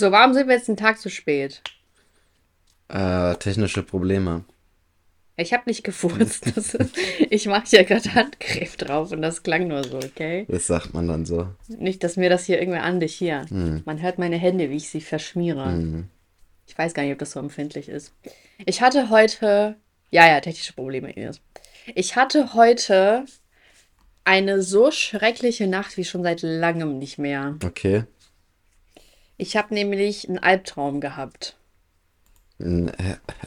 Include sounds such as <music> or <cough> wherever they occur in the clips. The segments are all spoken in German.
So, warum sind wir jetzt einen Tag zu spät? Äh, technische Probleme. Ich habe nicht gefurzt. Ist, ich mache hier gerade Handcreme drauf und das klang nur so, okay? Das sagt man dann so. Nicht, dass mir das hier irgendwer andicht. Hier. Hm. Man hört meine Hände, wie ich sie verschmiere. Hm. Ich weiß gar nicht, ob das so empfindlich ist. Ich hatte heute. Ja, ja, technische Probleme, Ines. Ich hatte heute eine so schreckliche Nacht wie schon seit langem nicht mehr. Okay. Ich habe nämlich einen Albtraum gehabt. Ein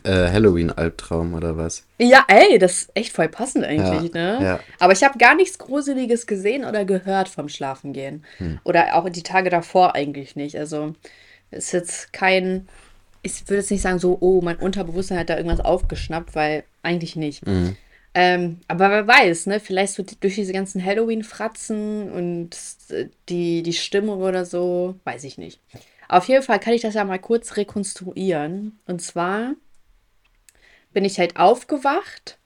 äh, Halloween-Albtraum oder was? Ja, ey, das ist echt voll passend eigentlich, Ja, ne? ja. Aber ich habe gar nichts Gruseliges gesehen oder gehört vom Schlafengehen. Hm. Oder auch die Tage davor eigentlich nicht. Also ist jetzt kein, ich würde jetzt nicht sagen so, oh, mein Unterbewusstsein hat da irgendwas aufgeschnappt, weil eigentlich nicht. Mhm. Ähm, aber wer weiß, ne? Vielleicht so durch diese ganzen Halloween-Fratzen und äh, die, die Stimmung oder so, weiß ich nicht. Auf jeden Fall kann ich das ja mal kurz rekonstruieren. Und zwar bin ich halt aufgewacht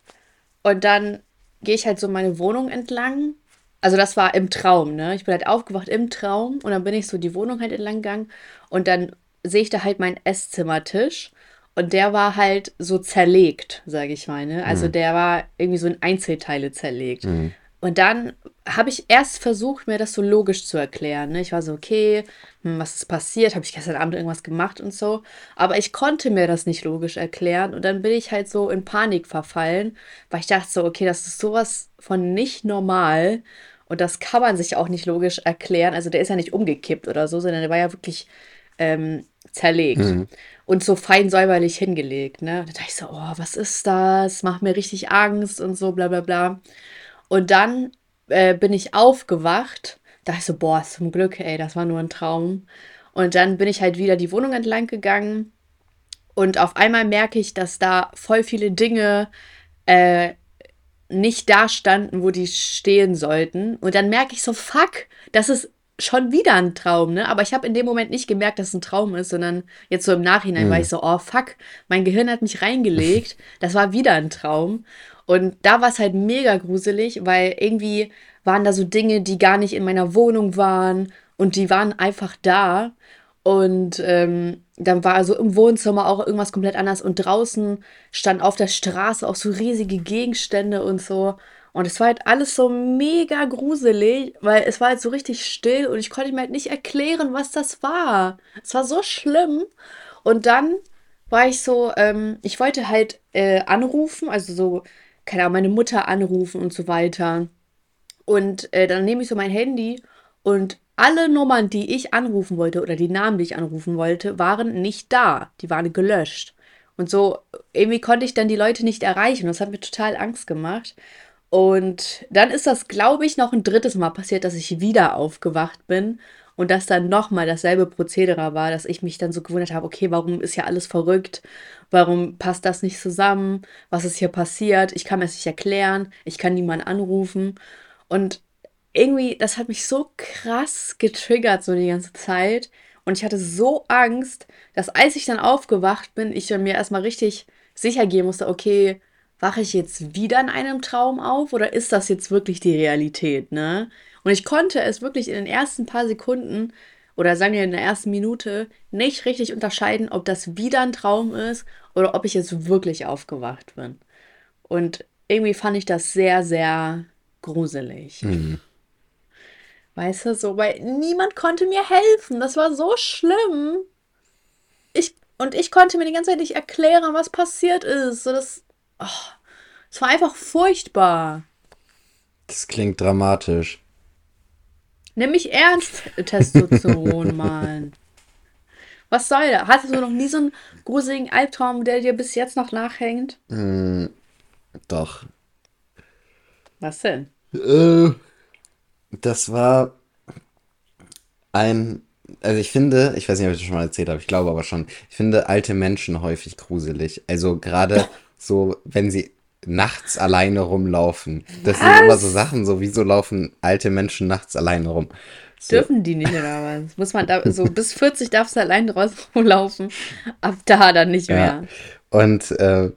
und dann gehe ich halt so meine Wohnung entlang. Also das war im Traum, ne? Ich bin halt aufgewacht im Traum und dann bin ich so die Wohnung halt entlang gegangen und dann sehe ich da halt meinen Esszimmertisch und der war halt so zerlegt, sage ich mal, ne? Also der war irgendwie so in Einzelteile zerlegt. Mhm. Und dann habe ich erst versucht, mir das so logisch zu erklären. Ne? Ich war so, okay, hm, was ist passiert? Habe ich gestern Abend irgendwas gemacht und so. Aber ich konnte mir das nicht logisch erklären. Und dann bin ich halt so in Panik verfallen, weil ich dachte so, okay, das ist sowas von nicht normal. Und das kann man sich auch nicht logisch erklären. Also der ist ja nicht umgekippt oder so, sondern der war ja wirklich ähm, zerlegt Mhm. Und so fein säuberlich hingelegt. Ne? Da dachte ich so, oh, was ist das? Macht mir richtig Angst und so, bla bla bla. Und dann äh, bin ich aufgewacht. Da dachte ich so, boah, zum Glück, ey, das war nur ein Traum. Und dann bin ich halt wieder die Wohnung entlang gegangen. Und auf einmal merke ich, dass da voll viele Dinge äh, nicht da standen, wo die stehen sollten. Und dann merke ich so, fuck, das ist schon wieder ein Traum, ne? Aber ich habe in dem Moment nicht gemerkt, dass es ein Traum ist, sondern jetzt so im Nachhinein Mhm. war ich so, oh fuck, mein Gehirn hat mich reingelegt. <laughs> Das war wieder ein Traum. Und da war es halt mega gruselig, weil irgendwie waren da so Dinge, die gar nicht in meiner Wohnung waren und die waren einfach da. Und ähm, dann war also im Wohnzimmer auch irgendwas komplett anders und draußen stand auf der Straße auch so riesige Gegenstände und so. Und es war halt alles so mega gruselig, weil es war halt so richtig still und ich konnte mir halt nicht erklären, was das war. Es war so schlimm. Und dann war ich so, ähm, ich wollte halt äh, anrufen, also so, keine Ahnung, meine Mutter anrufen und so weiter. Und äh, dann nehme ich so mein Handy und alle Nummern, die ich anrufen wollte oder die Namen, die ich anrufen wollte, waren nicht da. Die waren gelöscht. Und so irgendwie konnte ich dann die Leute nicht erreichen. Das hat mir total Angst gemacht. Und dann ist das, glaube ich, noch ein drittes Mal passiert, dass ich wieder aufgewacht bin und dass dann nochmal dasselbe Prozedere war, dass ich mich dann so gewundert habe, okay, warum ist ja alles verrückt? Warum passt das nicht zusammen? Was ist hier passiert? Ich kann mir das nicht erklären. Ich kann niemanden anrufen. Und irgendwie, das hat mich so krass getriggert, so die ganze Zeit. Und ich hatte so Angst, dass als ich dann aufgewacht bin, ich mir erstmal richtig sicher gehen musste, okay, wache ich jetzt wieder in einem Traum auf oder ist das jetzt wirklich die Realität, ne? Und ich konnte es wirklich in den ersten paar Sekunden oder sagen wir in der ersten Minute nicht richtig unterscheiden, ob das wieder ein Traum ist oder ob ich jetzt wirklich aufgewacht bin. Und irgendwie fand ich das sehr, sehr gruselig. Mhm. Weißt du, so, weil niemand konnte mir helfen. Das war so schlimm. Ich, und ich konnte mir die ganze Zeit nicht erklären, was passiert ist. So, das, es war einfach furchtbar. Das klingt dramatisch. Nimm mich ernst, Testosteron, <laughs> Mann. Was soll da? Hattest du noch nie so einen gruseligen Albtraum, der dir bis jetzt noch nachhängt? Mm, doch. Was denn? Äh, das war ein. Also ich finde, ich weiß nicht, ob ich das schon mal erzählt habe, ich glaube aber schon, ich finde alte Menschen häufig gruselig. Also gerade <laughs> so, wenn sie nachts alleine rumlaufen. Das sind immer so Sachen, so wieso laufen alte Menschen nachts alleine rum? So, Dürfen die nicht oder was? Muss man da so bis 40 darfst du allein <laughs> rumlaufen. Ab da dann nicht Ja. mehr. Und äh,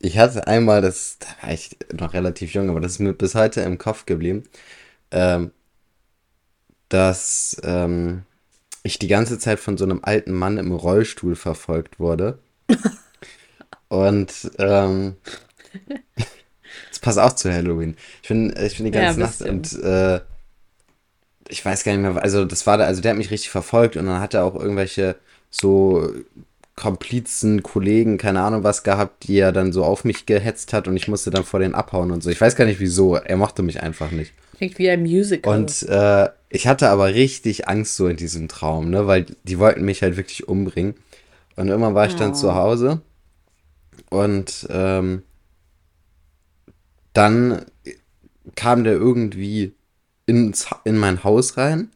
ich hatte einmal, das da war ich noch relativ jung, aber das ist mir bis heute im Kopf geblieben, ähm, dass ähm, ich die ganze Zeit von so einem alten Mann im Rollstuhl verfolgt wurde. <laughs> Und ähm, das passt auch zu Halloween. Ich bin, ich bin die Ja, ganze Nacht bisschen. und äh, ich weiß gar nicht mehr, also das war da, also der hat mich richtig verfolgt und dann hat er auch irgendwelche so Komplizen, Kollegen, keine Ahnung was gehabt, die er dann so auf mich gehetzt hat und ich musste dann vor denen abhauen und so. Ich weiß gar nicht wieso, er mochte mich einfach nicht. Klingt wie ein Musical. Und äh, ich hatte aber richtig Angst so in diesem Traum, ne, weil die wollten mich halt wirklich umbringen. Und irgendwann war ich dann Oh. zu Hause und ähm, dann kam der irgendwie ins, in mein Haus rein.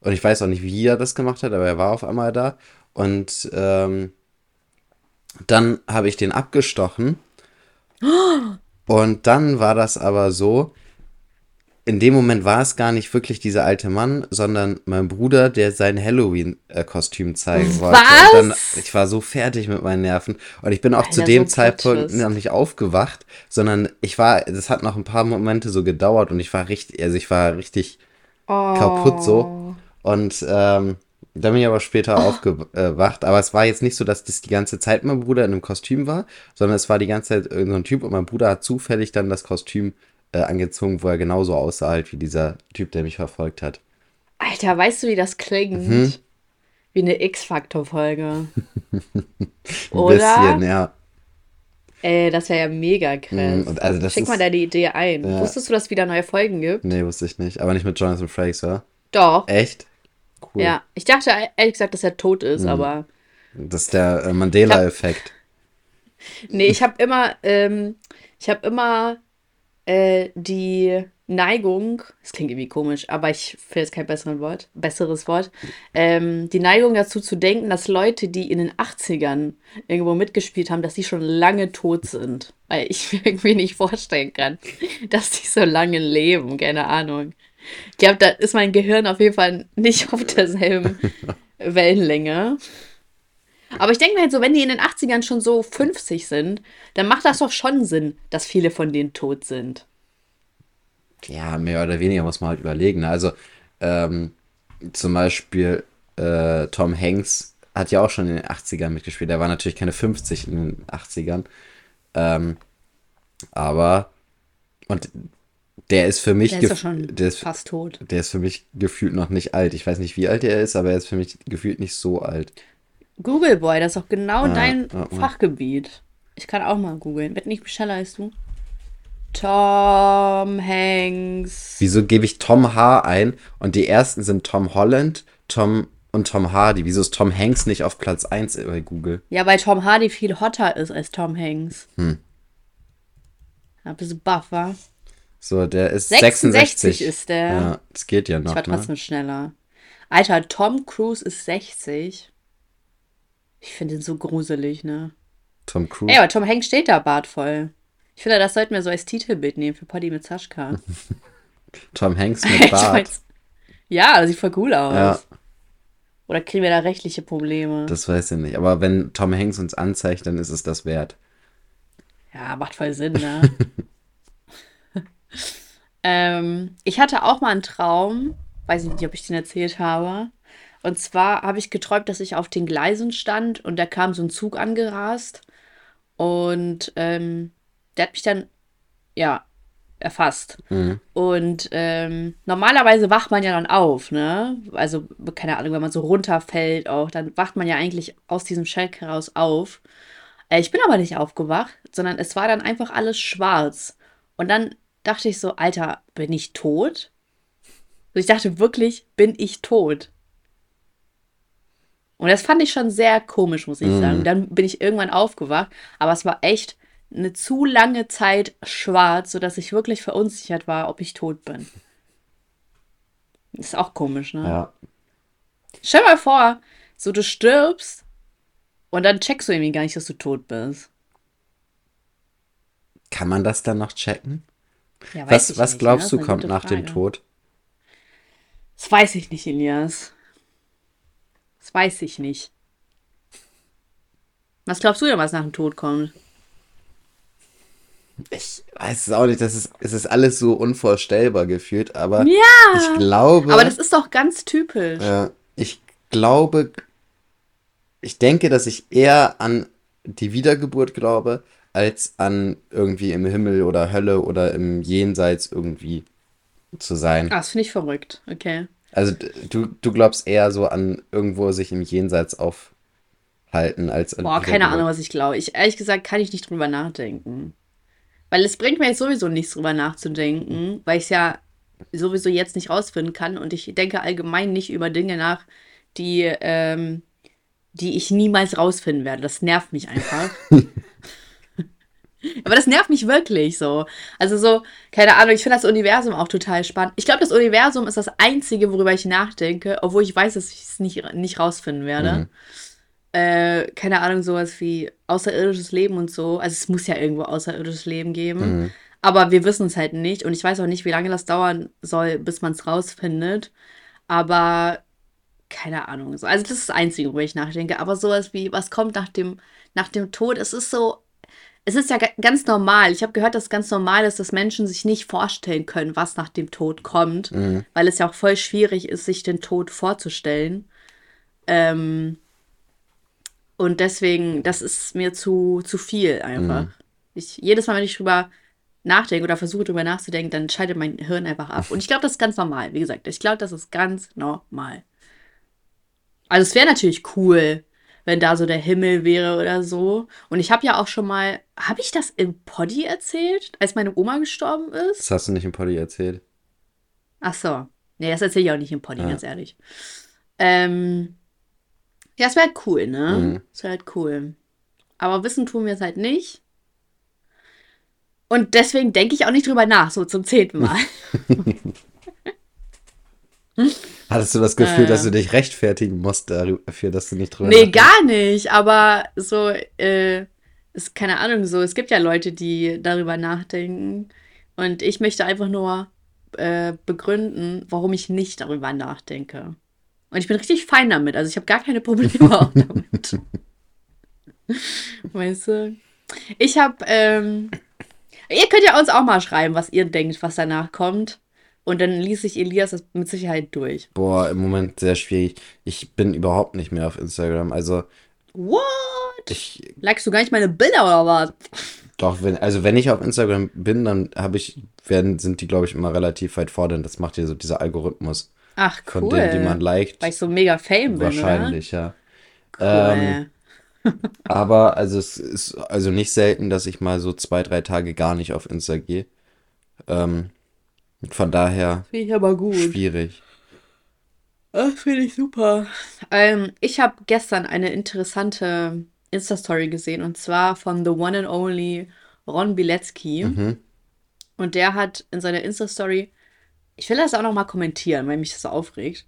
Und ich weiß auch nicht, wie er das gemacht hat, aber er war auf einmal da. Und ähm, dann habe ich den abgestochen. <gasps> Und dann war das aber so, in dem Moment war es gar nicht wirklich dieser alte Mann, sondern mein Bruder, der sein Halloween-Kostüm zeigen wollte. Dann, ich war so fertig mit meinen Nerven. Und ich bin auch zu Alter, dem so Zeitpunkt noch nicht aufgewacht, sondern ich war, das hat noch ein paar Momente so gedauert und ich war richtig, also ich war richtig oh. kaputt so. Und ähm, dann bin ich aber später aufgewacht. Aber es war jetzt nicht so, dass das die ganze Zeit mein Bruder in einem Kostüm war, sondern es war die ganze Zeit irgendein so Typ und mein Bruder hat zufällig dann das Kostüm äh, angezogen, wo er genauso aussah halt wie dieser Typ, der mich verfolgt hat. Alter, weißt du, wie das klingt? Mhm. Wie eine X-Factor-Folge. <laughs> Ein Oder? bisschen, ja. Ey, das wäre ja mega krass. Mhm, und also das Schick ist- mal deine Idee ein. Ja. Wusstest du, dass es wieder neue Folgen gibt? Nee, wusste ich nicht. Aber nicht mit Jonathan Frakes, oder? Doch. Echt? Cool. Ja. Ich dachte ehrlich gesagt, dass er tot ist, Mhm. aber. Das ist der äh, Mandela-Effekt. <laughs> Nee, ich habe immer, ähm, ich habe immer äh, die Neigung, das klingt irgendwie komisch, aber ich finde jetzt kein besseres Wort, besseres Wort, ähm, die Neigung dazu zu denken, dass Leute, die in den 80ern irgendwo mitgespielt haben, dass die schon lange tot sind. Weil ich mir <laughs> irgendwie nicht vorstellen kann, dass die so lange leben, keine Ahnung. Ich glaube, da ist mein Gehirn auf jeden Fall nicht auf derselben <laughs> Wellenlänge. Aber ich denke mir halt so, wenn die in den 80ern schon so 50 sind, dann macht das doch schon Sinn, dass viele von denen tot sind. Ja, mehr oder weniger muss man halt überlegen. ne? Also, ähm, zum Beispiel äh, Tom Hanks hat ja auch schon in den 80ern mitgespielt. Er war natürlich keine 50 in den 80ern. Ähm, aber, und der ist für mich, Der ist der ist, fast tot. der ist für mich gefühlt noch nicht alt. Ich weiß nicht, wie alt er ist, aber er ist für mich gefühlt nicht so alt. Google Boy, das ist doch genau Ja, dein ja. Fachgebiet. Ich kann auch mal googeln. Wird nicht schneller als du? Tom Hanks. Wieso gebe ich Tom H ein und die ersten sind Tom Holland, Tom und Tom Hardy? Wieso ist Tom Hanks nicht auf Platz 1 bei Google? Ja, weil Tom Hardy viel hotter ist als Tom Hanks. Hm. Ja, bist du baff, wa? So, der ist 66 66. ist der. Ja, das geht ja Ich noch, war ne? trotzdem schneller. Alter, Tom Cruise ist 60. Ich finde ihn so gruselig, ne? Tom Cruise. Ey, aber Tom Hanks steht da bartvoll. Ich finde, das sollten wir so als Titelbild nehmen für Poddy mit Saschka. <laughs> Tom Hanks mit <laughs> Bart. weiß- ja, das sieht voll cool aus. Ja. Oder kriegen wir da rechtliche Probleme? Das weiß ich nicht. Aber wenn Tom Hanks uns anzeigt, dann ist es das wert. Ja, macht voll Sinn, ne? <laughs> ähm, ich hatte auch mal einen Traum, weiß ich nicht, ob ich den erzählt habe. Und zwar habe ich geträumt, dass ich auf den Gleisen stand und da kam so ein Zug angerast und ähm, der hat mich dann, ja, erfasst. Mhm. Und ähm, normalerweise wacht man ja dann auf, ne? Also, keine Ahnung, wenn man so runterfällt auch, dann wacht man ja eigentlich aus diesem Schreck heraus auf. Äh, ich bin aber nicht aufgewacht, sondern es war dann einfach alles schwarz. Und dann dachte ich so, Alter, bin ich tot? Ich dachte wirklich, bin ich tot? Und das fand ich schon sehr komisch, muss ich Mhm. sagen. Dann bin ich irgendwann aufgewacht, aber es war echt eine zu lange Zeit schwarz, sodass ich wirklich verunsichert war, ob ich tot bin. Ist auch komisch, ne? Ja. Stell mal vor, so du stirbst und dann checkst du irgendwie gar nicht, dass du tot bist. Kann man das dann noch checken? Ja, Was, was nicht, glaubst ne? du kommt nach dem Frage. Tod? Das weiß ich nicht, Elias. Das weiß ich nicht. Was glaubst du denn, was nach dem Tod kommt? Ich weiß es auch nicht. Das ist, es ist alles so unvorstellbar gefühlt, aber Ja! ich glaube. Aber das ist doch ganz typisch. Ja, ich glaube, ich denke, dass ich eher an die Wiedergeburt glaube, als an irgendwie im Himmel oder Hölle oder im Jenseits irgendwie zu sein. Ah, das finde ich verrückt. Okay. Also du, du glaubst eher so an irgendwo sich im Jenseits aufhalten als an Boah, keine Ahnung, was ich glaube. Ich, ehrlich gesagt, kann ich nicht drüber nachdenken. Weil es bringt mir jetzt sowieso nichts drüber nachzudenken, weil ich es ja sowieso jetzt nicht rausfinden kann und ich denke allgemein nicht über Dinge nach, die, ähm, die ich niemals rausfinden werde. Das nervt mich einfach. <laughs> Aber das nervt mich wirklich so. Also so, keine Ahnung, ich finde das Universum auch total spannend. Ich glaube, das Universum ist das Einzige, worüber ich nachdenke, obwohl ich weiß, dass ich es nicht, nicht rausfinden werde. Mhm. Äh, keine Ahnung, sowas wie außerirdisches Leben und so. Also es muss ja irgendwo außerirdisches Leben geben. Mhm. Aber wir wissen es halt nicht. Und ich weiß auch nicht, wie lange das dauern soll, bis man es rausfindet. Aber keine Ahnung. Also das ist das Einzige, worüber ich nachdenke. Aber sowas wie, was kommt nach dem, nach dem Tod? Es ist so es ist ja ganz normal. Ich habe gehört, dass es ganz normal ist, dass Menschen sich nicht vorstellen können, was nach dem Tod kommt, mhm. weil es ja auch voll schwierig ist, sich den Tod vorzustellen. Ähm, und deswegen, das ist mir zu, zu viel einfach. Mhm. Ich, jedes Mal, wenn ich drüber nachdenke oder versuche drüber nachzudenken, dann schaltet mein Hirn einfach ab. Und ich glaube, das ist ganz normal. Wie gesagt, ich glaube, das ist ganz normal. Also es wäre natürlich cool, wenn da so der Himmel wäre oder so. Und ich habe ja auch schon mal, habe ich das im Poddy erzählt, als meine Oma gestorben ist? Das hast du nicht im Poddy erzählt. Ach so. Nee, das erzähle ich auch nicht im Poddy, ja. ganz ehrlich. Ähm, ja, es wäre halt cool, ne? Mhm. Es wäre halt cool. Aber wissen tun wir es halt nicht. Und deswegen denke ich auch nicht drüber nach, so zum zehnten Mal. <laughs> <laughs> Hattest du das Gefühl, äh, dass du dich rechtfertigen musst dafür, dass du nicht drüber Nee, gar nicht. Aber so, äh, ist keine Ahnung, so, es gibt ja Leute, die darüber nachdenken. Und ich möchte einfach nur äh, begründen, warum ich nicht darüber nachdenke. Und ich bin richtig fein damit. Also ich habe gar keine Probleme <laughs> auch damit. <laughs> weißt du? Ich habe, ähm, ihr könnt ja uns auch mal schreiben, was ihr denkt, was danach kommt. Und dann ließ sich Elias das mit Sicherheit durch. Boah, im Moment sehr schwierig. Ich bin überhaupt nicht mehr auf Instagram. Also. What? Ich, Likest du gar nicht meine Bilder oder was? Doch, wenn, also wenn ich auf Instagram bin, dann habe ich, werden, sind die, glaube ich, immer relativ weit vorne. Das macht ja so dieser Algorithmus. Ach, cool. Von denen, die man liked. Weil ich so mega fame bin, Wahrscheinlich, ja. Cool. Ähm, aber also es ist also nicht selten, dass ich mal so zwei, drei Tage gar nicht auf Insta gehe. Ähm, von daher. Finde ich aber gut. Schwierig. Das finde ich super. Ähm, ich habe gestern eine interessante Insta-Story gesehen und zwar von The One and Only Ron Bilecki. Mhm. Und der hat in seiner Insta-Story, ich will das auch noch mal kommentieren, weil mich das so aufregt.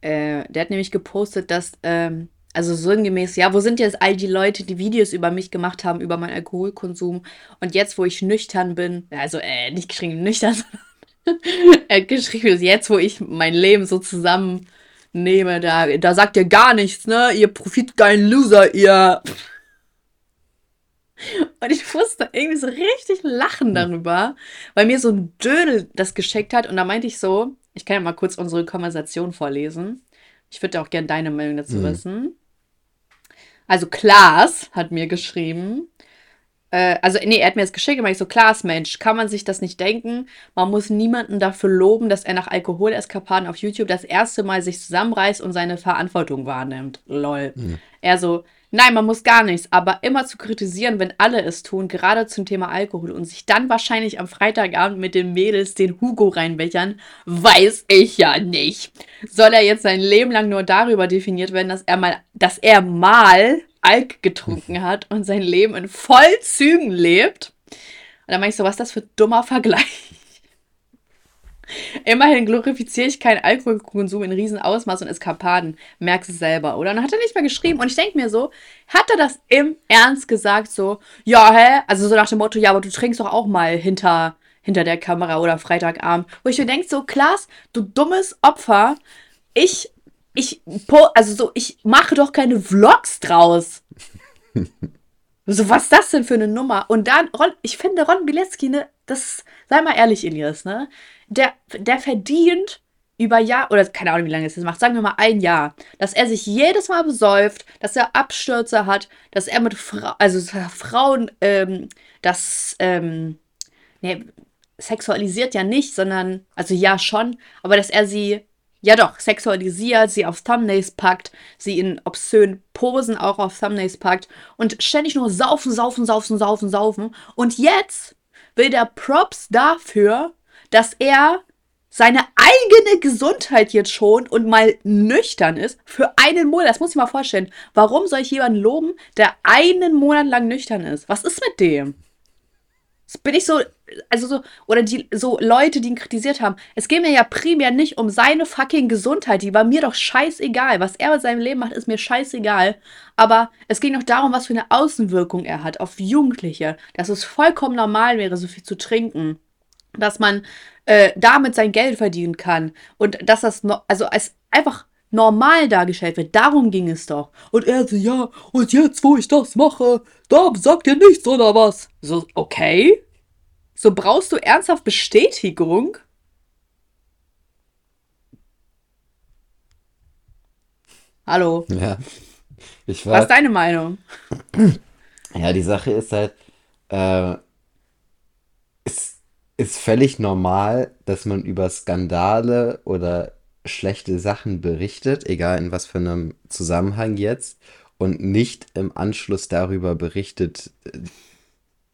Äh, der hat nämlich gepostet, dass, ähm, also sinngemäß, ja, wo sind jetzt all die Leute, die Videos über mich gemacht haben, über meinen Alkoholkonsum? Und jetzt, wo ich nüchtern bin, also, äh, nicht geschrieben nüchtern, sondern <laughs> er hat geschrieben, jetzt, wo ich mein Leben so zusammennehme, da, da sagt ihr gar nichts, ne? Ihr profitgeilen Loser, ihr. <laughs> Und ich musste irgendwie so richtig lachen darüber, weil mir so ein Dödel das geschickt hat. Und da meinte ich so, ich kann ja mal kurz unsere Konversation vorlesen. Ich würde auch gerne deine Meinung dazu mhm. wissen. Also Klaas hat mir geschrieben, äh, also nee, er hat mir das geschickt, und ich so, klar, Mensch, kann man sich das nicht denken. Man muss niemanden dafür loben, dass er nach Alkoholeskapaden auf YouTube das erste Mal sich zusammenreißt und seine Verantwortung wahrnimmt. Lol. Mhm. Er so, nein, man muss gar nichts, aber immer zu kritisieren, wenn alle es tun, gerade zum Thema Alkohol und sich dann wahrscheinlich am Freitagabend mit den Mädels den Hugo reinbechern, weiß ich ja nicht. Soll er jetzt sein Leben lang nur darüber definiert werden, dass er mal, dass er mal Alk getrunken hat und sein Leben in Vollzügen lebt. Und dann meine ich so, was ist das für ein dummer Vergleich? Immerhin glorifiziere ich keinen Alkoholkonsum in Riesenausmaß und Eskapaden. Merkst es selber, oder? Und dann hat er nicht mehr geschrieben. Und ich denke mir so, hat er das im Ernst gesagt, so, ja, hä? Also so nach dem Motto, ja, aber du trinkst doch auch mal hinter, hinter der Kamera oder Freitagabend. Wo ich mir denke, so, Klaas, du dummes Opfer. Ich ich, also so, ich mache doch keine Vlogs draus. <laughs> so, was ist das denn für eine Nummer? Und dann, Ron, ich finde Ron Bilecki, ne, das, sei mal ehrlich, Elias, ne, der, der verdient über Jahr, oder keine Ahnung, wie lange es das macht, sagen wir mal ein Jahr, dass er sich jedes Mal besäuft, dass er Abstürze hat, dass er mit Fra also Frauen, ähm, das, ähm, nee, sexualisiert ja nicht, sondern, also ja schon, aber dass er sie, ja doch, sexualisiert, sie auf Thumbnails packt, sie in obszönen Posen auch auf Thumbnails packt und ständig nur saufen, saufen, saufen, saufen, saufen. Und jetzt will der Props dafür, dass er seine eigene Gesundheit jetzt schont und mal nüchtern ist für einen Monat. Das muss ich mal vorstellen. Warum soll ich jemanden loben, der einen Monat lang nüchtern ist? Was ist mit dem? Das bin ich so, also so, oder die, so Leute, die ihn kritisiert haben. Es geht mir ja primär nicht um seine fucking Gesundheit. Die war mir doch scheißegal. Was er mit seinem Leben macht, ist mir scheißegal. Aber es ging doch darum, was für eine Außenwirkung er hat auf Jugendliche. Dass es vollkommen normal wäre, so viel zu trinken dass man äh, damit sein Geld verdienen kann und dass das no also als einfach normal dargestellt wird. Darum ging es doch. Und er so, ja, und jetzt, wo ich das mache, da sagt ihr nichts oder was? So, okay. So brauchst du ernsthaft Bestätigung? Hallo. Ja. Ich war, was ist deine Meinung? Ja, die Sache ist halt, äh, es, ist völlig normal, dass man über Skandale oder schlechte Sachen berichtet, egal in was für einem Zusammenhang jetzt, und nicht im Anschluss darüber berichtet,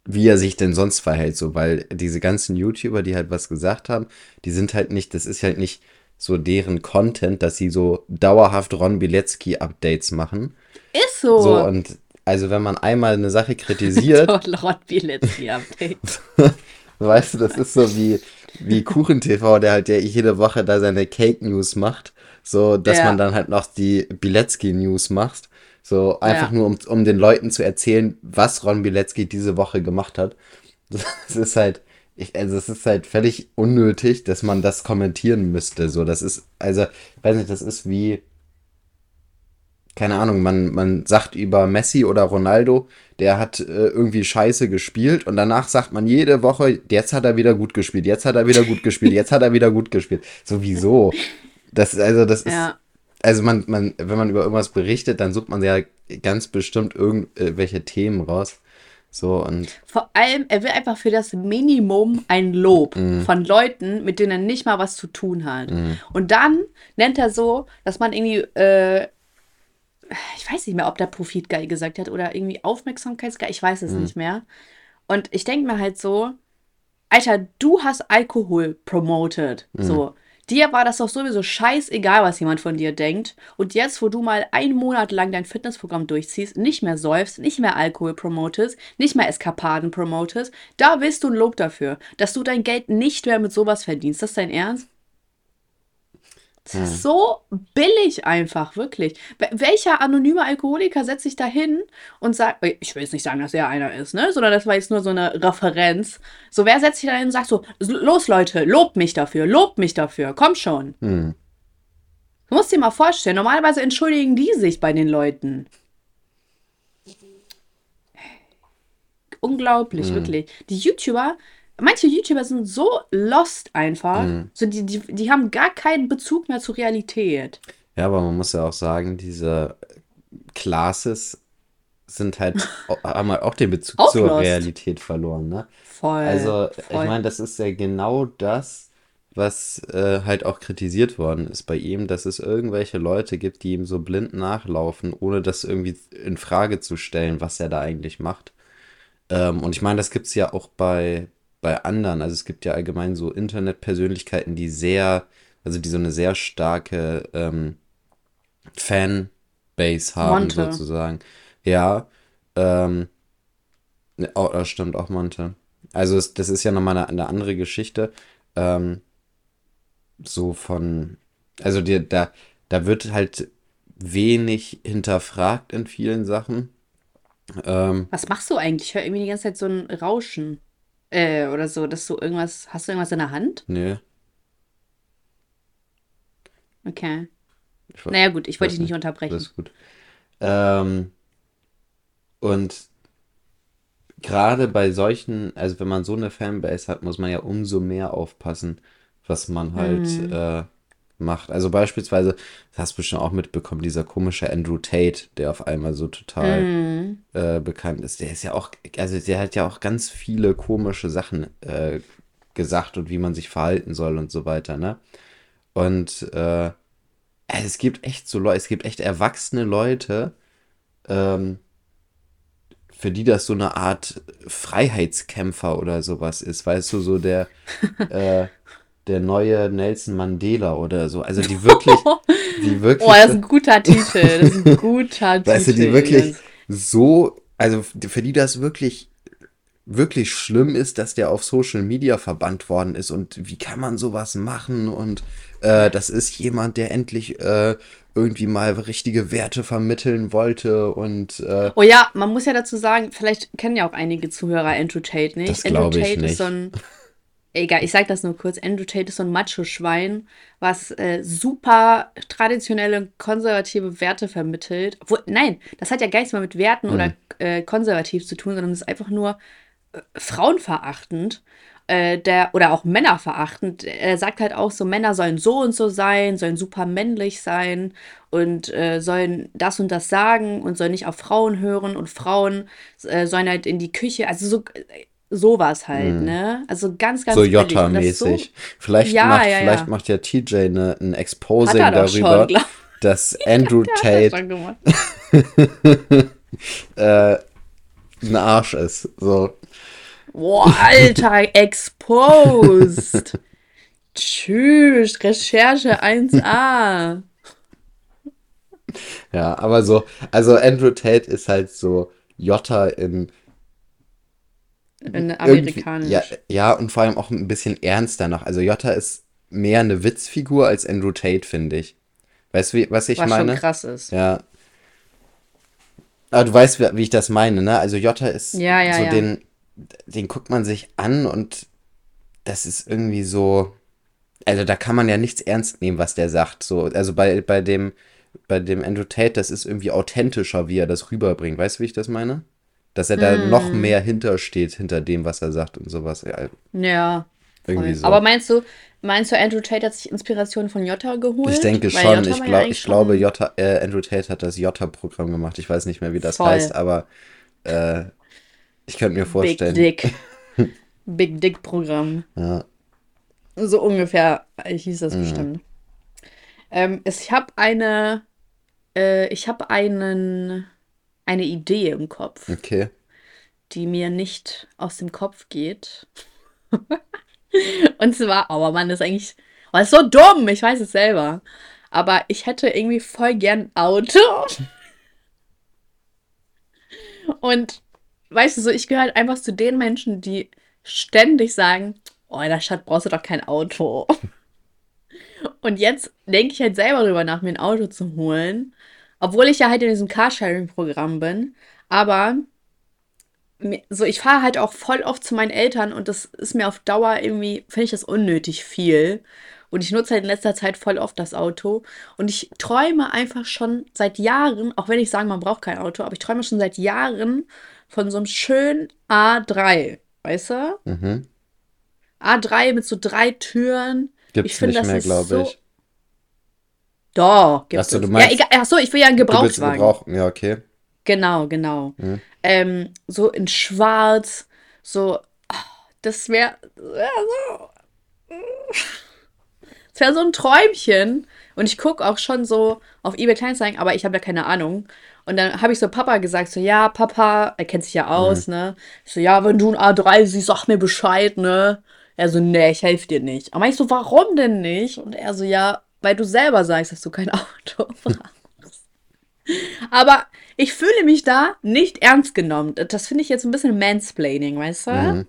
wie er sich denn sonst verhält, so, weil diese ganzen YouTuber, die halt was gesagt haben, die sind halt nicht, das ist halt nicht so deren Content, dass sie so dauerhaft Ron Bilecki Updates machen. Ist so. So, und also wenn man einmal eine Sache <laughs> kritisiert. Ron Bilecki Updates. <laughs> Weißt du, das ist so wie, wie KuchenTV, der halt ja jede Woche da seine Cake News macht. So, dass ja. man dann halt noch die Bilecki News macht. So, einfach ja. nur, um, um den Leuten zu erzählen, was Ron Bilecki diese Woche gemacht hat. <laughs> Das ist halt, ich, also es ist halt völlig unnötig, dass man das kommentieren müsste. So, das ist, also, ich weiß nicht, das ist wie, keine Ahnung, man, man sagt über Messi oder Ronaldo, der hat äh, irgendwie scheiße gespielt und danach sagt man jede Woche, jetzt hat er wieder gut gespielt, jetzt hat er wieder gut gespielt, jetzt hat er wieder gut gespielt. <laughs> Sowieso. Das, also, das ist. Ja. Also man, man, wenn man über irgendwas berichtet, dann sucht man ja ganz bestimmt irgendwelche Themen raus. So und. Vor allem, er will einfach für das Minimum ein Lob mm. von Leuten, mit denen er nicht mal was zu tun hat. Mm. Und dann nennt er so, dass man irgendwie äh, ich weiß nicht mehr, ob der Profitgeil gesagt hat oder irgendwie Aufmerksamkeitsgeil, ich weiß es mhm. nicht mehr. Und ich denke mir halt so, Alter, du hast Alkohol promoted. Mhm. So. Dir war das doch sowieso scheißegal, was jemand von dir denkt. Und jetzt, wo du mal einen Monat lang dein Fitnessprogramm durchziehst, nicht mehr säufst, nicht mehr Alkohol promotest, nicht mehr Eskapaden promotest, da willst du ein Lob dafür, dass du dein Geld nicht mehr mit sowas verdienst. Das ist dein Ernst? Hm. so billig einfach, wirklich. Welcher anonyme Alkoholiker setzt sich da hin und sagt, ich will jetzt nicht sagen, dass er einer ist, ne? Sondern das war jetzt nur so eine Referenz. So, wer setzt sich da hin und sagt so, los Leute, lobt mich dafür, lobt mich dafür, komm schon. Hm. Du musst dir mal vorstellen, normalerweise entschuldigen die sich bei den Leuten. Unglaublich, hm. wirklich. Die YouTuber manche YouTuber sind so lost einfach. Mhm. So die, die, die haben gar keinen Bezug mehr zur Realität. Ja, aber man muss ja auch sagen, diese Classes sind halt, <laughs> haben halt auch den Bezug auch zur lost. Realität verloren, ne? Voll. Also, voll. ich meine, das ist ja genau das, was äh, halt auch kritisiert worden ist bei ihm, dass es irgendwelche Leute gibt, die ihm so blind nachlaufen, ohne das irgendwie in Frage zu stellen, was er da eigentlich macht. Ähm, und ich meine, das gibt es ja auch bei, bei anderen. Also es gibt ja allgemein so Internetpersönlichkeiten, die sehr, also die so eine sehr starke ähm, Fanbase haben, Monte. sozusagen. Ja, ähm, ne, oh, das stimmt auch Monte. Also es, das ist ja nochmal eine, eine andere Geschichte. Ähm, so von, also die, da, da wird halt wenig hinterfragt in vielen Sachen. Ähm, Was machst du eigentlich? Ich höre irgendwie die ganze Zeit so ein Rauschen. Äh, oder so, dass du irgendwas. Hast du irgendwas in der Hand? Nee. Okay. Ich naja, gut, ich wollte dich nicht unterbrechen. Das ist gut. Ähm, und gerade bei solchen, also wenn man so eine Fanbase hat, muss man ja umso mehr aufpassen, was man halt mhm. äh, macht. Also beispielsweise, das hast du bestimmt auch mitbekommen, dieser komische Andrew Tate, der auf einmal so total Mhm. äh, bekannt ist. Der ist ja auch, also der hat ja auch ganz viele komische Sachen äh, gesagt und wie man sich verhalten soll und so weiter, ne? Und äh, es gibt echt so Leute, es gibt echt erwachsene Leute, ähm, für die das so eine Art Freiheitskämpfer oder sowas ist, weißt du, so der, <laughs> äh, der neue Nelson Mandela oder so. Also die wirklich, <laughs> die wirklich, Oh, das ist ein guter Titel. Das ist ein <laughs> guter Titel. weißt du, die wirklich so, also für die das wirklich, wirklich schlimm ist, dass der auf Social Media verbannt worden ist und wie kann man sowas machen und äh, das ist jemand, der endlich äh, irgendwie mal richtige Werte vermitteln wollte und äh, Oh ja, man muss ja dazu sagen, vielleicht kennen ja auch einige Zuhörer Andrew Tate nicht. Das Andrew glaub ich Tate nicht. ist so ein. <laughs> Egal, ich sag das nur kurz. Andrew Tate ist so ein Macho-Schwein, was äh, super traditionelle, konservative Werte vermittelt. Wo, nein, das hat ja gar nichts mehr mit Werten Mhm. oder äh, konservativ zu tun, sondern es ist einfach nur äh, frauenverachtend. Äh, der, oder auch männerverachtend. Er sagt halt auch so, Männer sollen so und so sein, sollen super männlich sein und äh, sollen das und das sagen und sollen nicht auf Frauen hören und Frauen äh, sollen halt in die Küche, also so äh, sowas halt, ne? Also ganz, ganz Mhm. so Jota-mäßig. Vielleicht, Ja, macht, ja, ja. vielleicht macht ja TJ eine, ein Exposing er schon, darüber, glaub dass <laughs> Andrew Tate schon <laughs> äh, ein Arsch ist. So. Boah, Alter, <laughs> exposed. Tschüss, Recherche 1a. Ja, aber so, also Andrew Tate ist halt so Jota in amerikanisch. ja, ja, und vor allem auch ein bisschen ernster noch. Also Jota ist mehr eine Witzfigur als Andrew Tate, finde ich. Weißt du, wie- was ich was meine? schon krass ist. Ja. Aber du weißt, wie ich das meine, ne? Also Jota ist Ja, ja, so ja. den, den guckt man sich an und das ist irgendwie so, also da kann man ja nichts ernst nehmen, was der sagt. So, also bei, bei dem, bei dem Andrew Tate, das ist irgendwie authentischer, wie er das rüberbringt. Weißt du, wie ich das meine? Dass er da Hm. noch mehr hintersteht, hinter dem, was er sagt und sowas. Ja, Ja. irgendwie so. Aber meinst du, meinst du, Andrew Tate hat sich Inspiration von Jota geholt? ich denke schon, ich, ja glaub, ich glaube, schon- Jota, äh, Andrew Tate hat das Jota-Programm gemacht. Ich weiß nicht mehr, wie das Voll. heißt, aber äh, ich könnte mir vorstellen. Big Dick. <laughs> Big Dick Programm. Ja. So ungefähr hieß Mhm. das bestimmt. Ähm, es, ich habe eine, äh, ich habe einen, eine Idee im Kopf, Okay. die mir nicht aus dem Kopf geht. <laughs> Und zwar, oh Mann, das ist eigentlich, oh, das ist so dumm, ich weiß es selber. Aber ich hätte irgendwie voll gern ein Auto. <laughs> Und weißt du, so, ich gehöre halt einfach zu den Menschen, die ständig sagen, oh, in der Stadt brauchst du doch kein Auto. <laughs> Und jetzt denke ich halt selber darüber nach, mir ein Auto zu holen. Obwohl ich ja halt in diesem Carsharing-Programm bin. Aber so, ich fahre halt auch voll oft zu meinen Eltern und das ist mir auf Dauer irgendwie, finde ich das unnötig viel. Und ich nutze halt in letzter Zeit voll oft das Auto. Und ich träume einfach schon seit Jahren, auch wenn ich sage, man braucht kein Auto, aber ich träume schon seit Jahren von so einem schönen A3. Weißt du? Mhm. A3 mit so drei Türen. Gibt's ich finde, nicht das mehr, ist glaube so. ich. Doch, gibt's Ach so, du es. meinst- ja, egal. Ach so, ich will ja einen Gebrauchtwagen. gebrauchen. Ja, okay. Genau, genau. Mhm. Ähm, so in schwarz, so, ah, das wäre wär so, <laughs> das wäre so ein Träumchen. Und ich gucke auch schon so auf eBay Kleinanzeigen, aber ich habe ja keine Ahnung. Und dann habe ich so Papa gesagt, so, ja, Papa, er kennt sich ja aus, ne? Ich so, ja, wenn du ein A3 siehst, sag mir Bescheid, ne? Er so, nee, ich helfe dir nicht. Aber ich so, warum denn nicht? Und er so, ja, weil du selber sagst, dass du kein <laughs> Auto brauchst. Aber ich fühle mich da nicht ernst genommen. Das finde ich jetzt ein bisschen Mansplaining, weißt du? Mhm.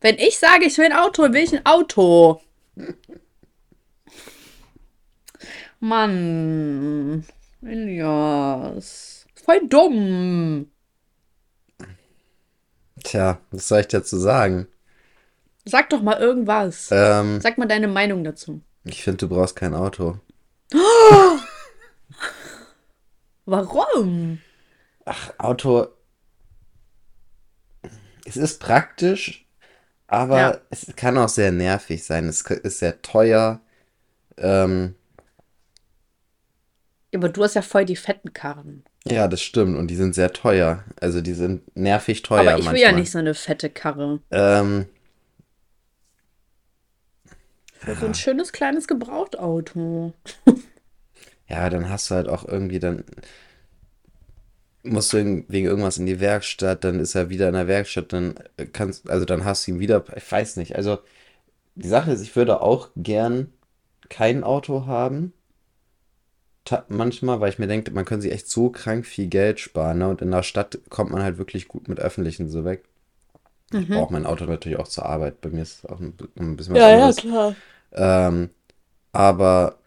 Wenn ich sage, ich will ein Auto, will ich ein Auto. Mann. Elias. Voll dumm. Tja, was soll ich dazu sagen? Sag doch mal irgendwas. Ähm, Sag mal deine Meinung dazu. Ich finde, du brauchst kein Auto. <gasps> Warum? Ach, Auto. Es ist praktisch, aber Ja. es kann auch sehr nervig sein. Es ist sehr teuer. Ähm, aber du hast ja voll die fetten Karren. Ja, das stimmt. Und die sind sehr teuer. Also die sind nervig teuer Aber ich will manchmal. ja nicht so eine fette Karre. Ähm, Will So ein schönes kleines Gebrauchtauto. <laughs> ja, dann hast du halt auch irgendwie dann musst du wegen irgendwas in die Werkstatt, dann ist er wieder in der Werkstatt, dann kannst, also dann hast du ihn wieder, ich weiß nicht. Also die Sache ist, ich würde auch gern kein Auto haben. Manchmal, weil ich mir denke, man könnte sich echt so krank viel Geld sparen, ne? Und in der Stadt kommt man halt wirklich gut mit Öffentlichen so weg. Ich brauche mein Auto natürlich auch zur Arbeit. Bei mir ist es auch ein, bi- ein bisschen was anderes. klar. Ähm, aber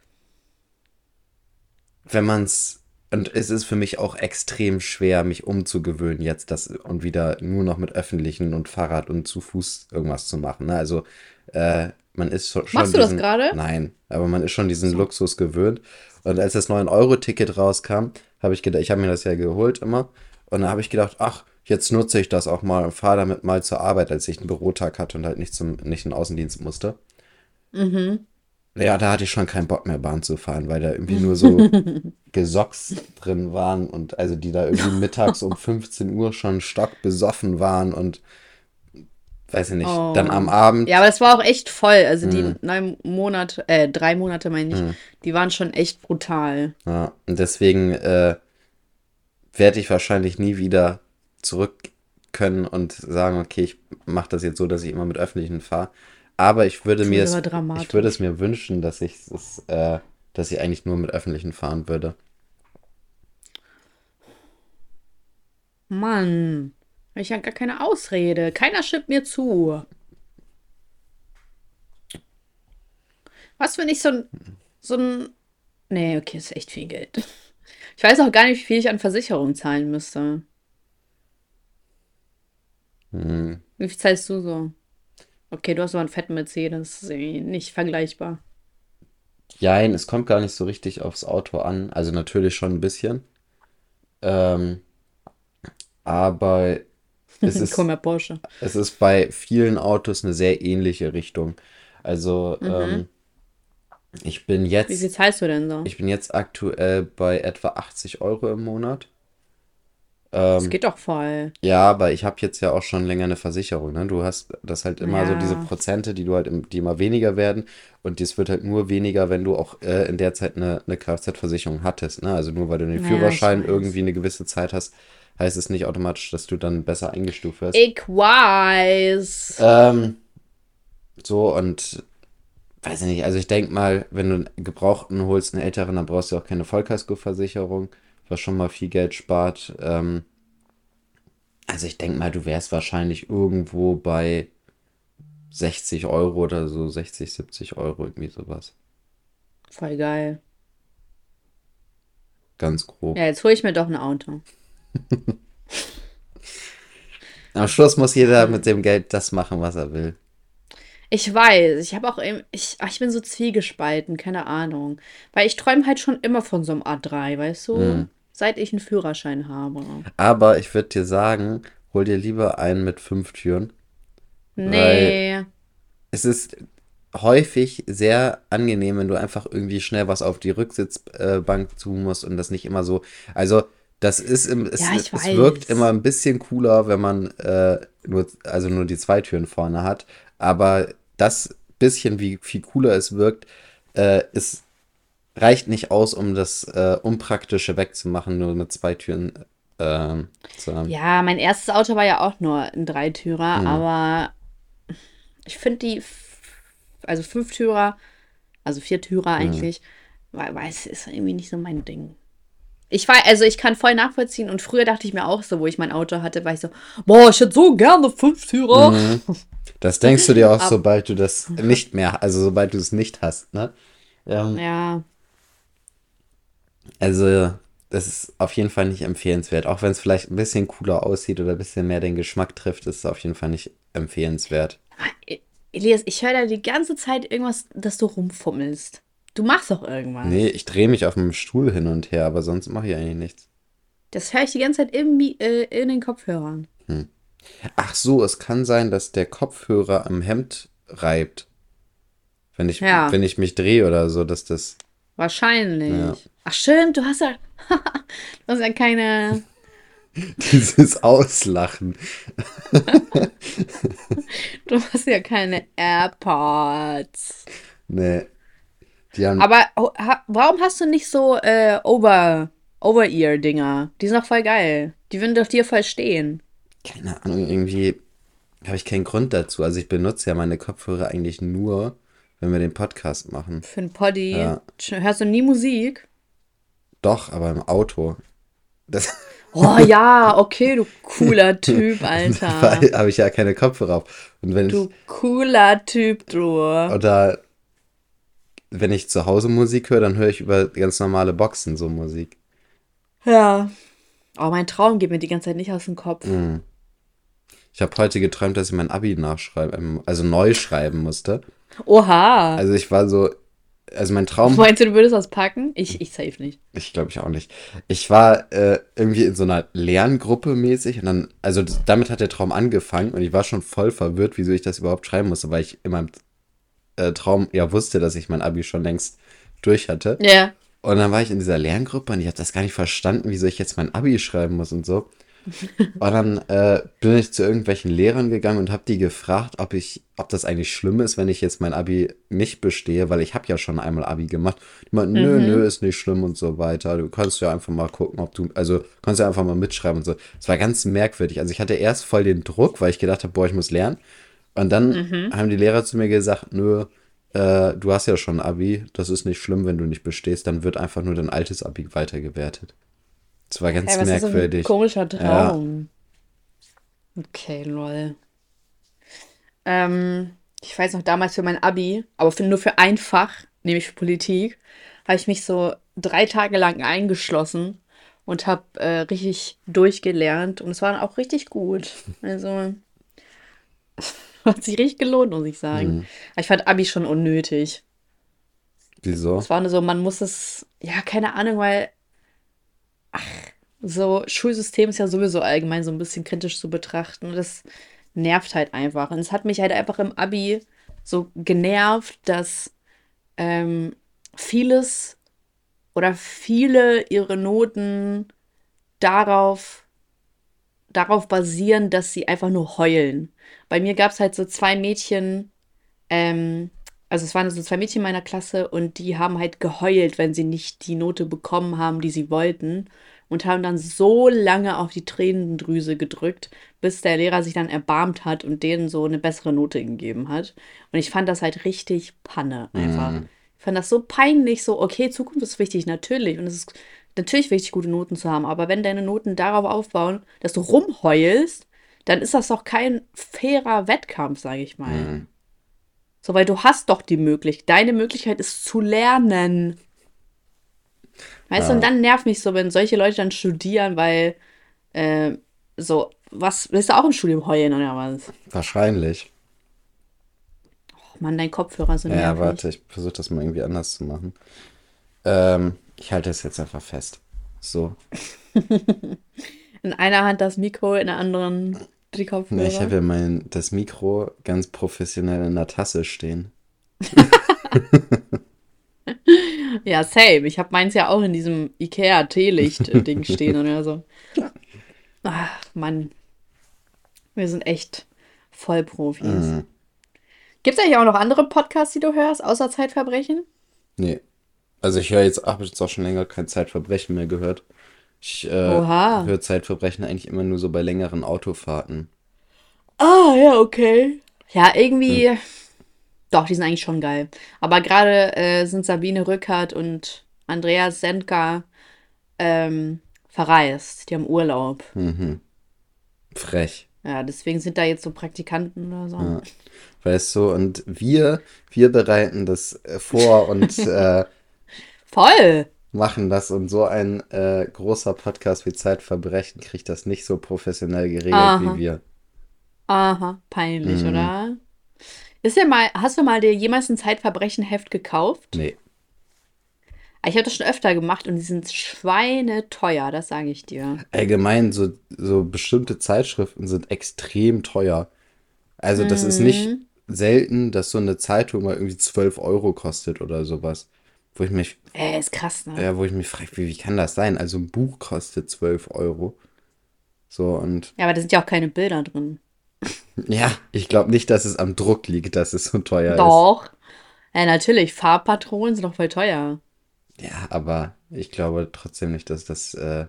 wenn man es, und es ist für mich auch extrem schwer, mich umzugewöhnen jetzt das und wieder nur noch mit öffentlichen und Fahrrad und zu Fuß irgendwas zu machen. Ne? Also äh, man ist schon, Machst du das diesen, gerade? Nein, aber man ist schon diesen Luxus gewöhnt. Und als das 9-Euro-Ticket rauskam, habe ich gedacht, ich habe mir das ja geholt immer. Und da habe ich gedacht, ach, jetzt nutze ich das auch mal und fahre damit mal zur Arbeit, als ich einen Bürotag hatte und halt nicht zum, nicht in den Außendienst musste. Ja, da hatte ich schon keinen Bock mehr Bahn zu fahren, weil da irgendwie nur so <laughs> Gesocks drin waren und also die da irgendwie mittags um 15 Uhr schon stockbesoffen waren und weiß ich nicht, Oh. dann am Abend, Ja, aber das war auch echt voll. Also Mhm. die neun Monate, äh, drei Monate meine ich, die waren schon echt brutal. ja, und deswegen äh, werde ich wahrscheinlich nie wieder zurück können und sagen, okay, ich mache das jetzt so, dass ich immer mit Öffentlichen fahre. Aber ich würde mir es, ich würde es mir wünschen, dass ich es, äh, dass ich eigentlich nur mit Öffentlichen fahren würde. Mann, ich ja gar keine Ausrede. Keiner schippt mir zu. Was, wenn ich so ein, so ein, nee, okay, ist echt viel Geld. Ich weiß auch gar nicht, wie viel ich an Versicherung zahlen müsste. Hm. Wie viel zahlst du so? Okay, du hast aber einen fetten Mercedes, das ist irgendwie nicht vergleichbar. Jein, es kommt gar nicht so richtig aufs Auto an. Also natürlich schon ein bisschen. Ähm, aber <laughs> es ist, Komm, Porsche. es ist bei vielen Autos eine sehr ähnliche Richtung. Also ähm, ich bin Wie jetzt, viel zahlst du denn so? ich bin jetzt aktuell bei etwa 80 Euro im Monat. Das Ähm, geht doch voll. ja, aber ich habe jetzt ja auch schon länger eine Versicherung, ne? Du hast das halt immer so Ja. diese Prozente, die du halt, im, die immer weniger werden. Und das wird halt nur weniger, wenn du auch äh, in der Zeit eine, eine Kfz-Versicherung hattest, ne? Also nur weil du den Ja, Führerschein irgendwie eine gewisse Zeit hast, heißt es nicht automatisch, dass du dann besser eingestuft wirst. Ich weiß. Ähm, so und weiß ich nicht, also ich denke mal, wenn du einen Gebrauchten holst, einen älteren, dann brauchst du auch keine Vollkaskoversicherung, was schon mal viel Geld spart. Ähm, also ich denke mal, du wärst wahrscheinlich irgendwo bei 60 Euro oder so, 60, 70 Euro, irgendwie sowas. Voll geil. Ganz grob. Ja, jetzt hole ich mir doch ein Auto. <laughs> Am Schluss muss jeder mit dem Geld das machen, was er will. Ich weiß, ich habe auch, im- ich, ich bin so zwiegespalten, keine Ahnung. Weil ich träume halt schon immer von so einem A3, weißt du? Mhm. Seit ich einen Führerschein habe. Aber ich würde dir sagen, hol dir lieber einen mit fünf Türen. Nee. es ist häufig sehr angenehm, wenn du einfach irgendwie schnell was auf die Rücksitzbank tun musst und das nicht immer so. Also, das ist im, es, Ja, ich es wirkt immer ein bisschen cooler, wenn man äh, nur, also nur die zwei Türen vorne hat. Aber das bisschen, wie viel cooler es wirkt, äh, ist, reicht nicht aus, um das äh, Unpraktische wegzumachen, nur mit zwei Türen ähm, zu haben. Ja, mein erstes Auto war ja auch nur ein Dreitürer, Mhm. aber ich finde die, also Fünftürer, also Viertürer Mhm. eigentlich, weil, weiß, ist irgendwie nicht so mein Ding. Ich war, also ich kann voll nachvollziehen und früher dachte ich mir auch so, wo ich mein Auto hatte, war ich so, boah, ich hätte so gerne Fünftürer. Mhm. Das denkst du dir auch, <laughs> sobald du das nicht mehr, also sobald du es nicht hast, ne? Ähm, Ja, Also, das ist auf jeden Fall nicht empfehlenswert. Auch wenn es vielleicht ein bisschen cooler aussieht oder ein bisschen mehr den Geschmack trifft, ist es auf jeden Fall nicht empfehlenswert. Elias, ich höre da die ganze Zeit irgendwas, dass du rumfummelst. Du machst doch irgendwas. Nee, ich drehe mich auf dem Stuhl hin und her, aber sonst mache ich eigentlich nichts. Das höre ich die ganze Zeit im, äh, in den Kopfhörern. Ach so, es kann sein, dass der Kopfhörer am Hemd reibt. Wenn ich, Ja. wenn ich mich drehe oder so, dass das. Wahrscheinlich. Ja. Ach stimmt, du hast ja, <laughs> du hast ja keine, <laughs> Dieses Auslachen. <laughs> du hast ja keine AirPods. Nee. Die haben, Aber ha, warum hast du nicht so äh, Over, Over-Ear-Dinger? Die sind doch voll geil. Die würden doch dir voll stehen. keine Ahnung, irgendwie habe ich keinen Grund dazu. Also ich benutze ja meine Kopfhörer eigentlich nur, wenn wir den Podcast machen. Für ein Poddy. Ja. Hörst du nie Musik? Doch, aber im Auto. Das Oh ja, <laughs> okay, du cooler Typ, Alter. <laughs> weil habe ich ja keine Kopfhörer auf. Und wenn Du cooler Typ, du. ich oder wenn ich zu Hause Musik höre, dann höre ich über ganz normale Boxen so Musik. Ja. Oh, mein Traum geht mir die ganze Zeit nicht aus dem Kopf. Mhm. Ich habe heute geträumt, dass ich mein Abi nachschreiben, also neu schreiben musste. Oha. Also ich war so, also mein Traum, Meinst du, du würdest das packen? Ich, ich safe nicht. ich glaube ich auch nicht. Ich war äh, irgendwie in so einer Lerngruppe mäßig und dann, also damit hat der Traum angefangen und ich war schon voll verwirrt, wieso ich das überhaupt schreiben musste, weil ich in meinem äh, Traum ja wusste, dass ich mein Abi schon längst durch hatte. Ja. Und dann war ich in dieser Lerngruppe und ich habe das gar nicht verstanden, wieso ich jetzt mein Abi schreiben muss und so. <laughs> Und dann äh, bin ich zu irgendwelchen Lehrern gegangen und habe die gefragt, ob ich, ob das eigentlich schlimm ist, wenn ich jetzt mein Abi nicht bestehe, weil ich habe ja schon einmal Abi gemacht. Die meinten, nö, nö, ist nicht schlimm und so weiter. Du kannst ja einfach mal gucken, ob du, also kannst ja einfach mal mitschreiben und so. Es war ganz merkwürdig. Also ich hatte erst voll den Druck, weil ich gedacht habe, boah, ich muss lernen. Und dann haben die Lehrer zu mir gesagt, nö, äh, du hast ja schon Abi, das ist nicht schlimm, wenn du nicht bestehst, dann wird einfach nur dein altes Abi weitergewertet. Das war ganz Hey, merkwürdig. komischer Traum? Okay, lol. Ähm, ich weiß noch damals für mein Abi, aber für, nur für ein Fach, nämlich für Politik, habe ich mich so drei Tage lang eingeschlossen und habe äh, richtig durchgelernt und es war auch richtig gut. <laughs> Also <laughs> hat sich richtig gelohnt, muss ich sagen. Mhm. Ich fand Abi schon unnötig. Wieso? Es war nur so, man muss es, ja, keine Ahnung, weil, ach, so Schulsystem ist ja sowieso allgemein so ein bisschen kritisch zu betrachten. Das nervt halt einfach. Und es hat mich halt einfach im Abi so genervt, dass ähm, vieles oder viele ihre Noten darauf, darauf basieren, dass sie einfach nur heulen. Bei mir gab es halt so zwei Mädchen, ähm, also es waren so zwei Mädchen in meiner Klasse und die haben halt geheult, wenn sie nicht die Note bekommen haben, die sie wollten. Und haben dann so lange auf die Tränendrüse gedrückt, bis der Lehrer sich dann erbarmt hat und denen so eine bessere Note gegeben hat. Und ich fand das halt richtig Panne einfach. Ich fand das so peinlich, so, okay, Zukunft ist wichtig, natürlich. Und es ist natürlich wichtig, gute Noten zu haben. Aber wenn deine Noten darauf aufbauen, dass du rumheulst, dann ist das doch kein fairer Wettkampf, sage ich mal. Mhm. So, weil du hast doch die Möglichkeit. Deine Möglichkeit ist zu lernen. Weißt du, Ja. und dann nervt mich so, wenn solche Leute dann studieren, weil äh, so, was, willst du auch im Studium heulen oder was? Wahrscheinlich. Oh Mann, dein Kopfhörer sind Ja, nervig. warte, ich versuche das mal irgendwie anders zu machen. Ähm, ich halte es jetzt einfach fest. So. <laughs> In einer Hand das Mikro, in der anderen die Kopfhörer. Ja, ich habe ja mein, das Mikro ganz professionell in der Tasse stehen. <laughs> Ja, same. Ich habe meins ja auch in diesem Ikea-Teelicht-Ding <laughs> stehen oder so. Ach, Mann. Wir sind echt Vollprofis. Mhm. Gibt es eigentlich auch noch andere Podcasts, die du hörst, außer Zeitverbrechen? Nee. Also ich höre jetzt, habe jetzt auch schon länger kein Zeitverbrechen mehr gehört. Ich äh, höre Zeitverbrechen eigentlich immer nur so bei längeren Autofahrten. Ah, ja, okay. Ja, irgendwie. Doch, die sind eigentlich schon geil. Aber gerade äh, sind Sabine Rückert und Andreas Sendka ähm, verreist. Die haben Urlaub. Mhm. Frech. Ja, deswegen sind da jetzt so Praktikanten oder so. Ja. Weißt du, und wir, wir bereiten das äh, vor und <laughs> äh, Voll! Machen das und so ein äh, großer Podcast wie Zeitverbrechen kriegt das nicht so professionell geregelt Aha. wie wir. Aha, peinlich, Mhm. oder? Ist ja mal, hast du mal dir jemals ein Zeitverbrechen-Heft gekauft? Nee. Ich habe das schon öfter gemacht und die sind schweineteuer, das sage ich dir. Allgemein, so, so bestimmte Zeitschriften sind extrem teuer. Also das ist nicht Mhm. selten, dass so eine Zeitung mal irgendwie 12 Euro kostet oder sowas. Wo ich mich, Ey, ist krass, ne? ja, wo ich mich frage, wie, wie kann das sein? Also ein Buch kostet 12 Euro. So, und Ja, aber da sind ja auch keine Bilder drin. <laughs> ja, ich glaube nicht, dass es am Druck liegt, dass es so teuer Doch. Ja, natürlich. Farbpatronen sind doch voll teuer. ist. Ja, aber ich glaube trotzdem nicht, dass das äh,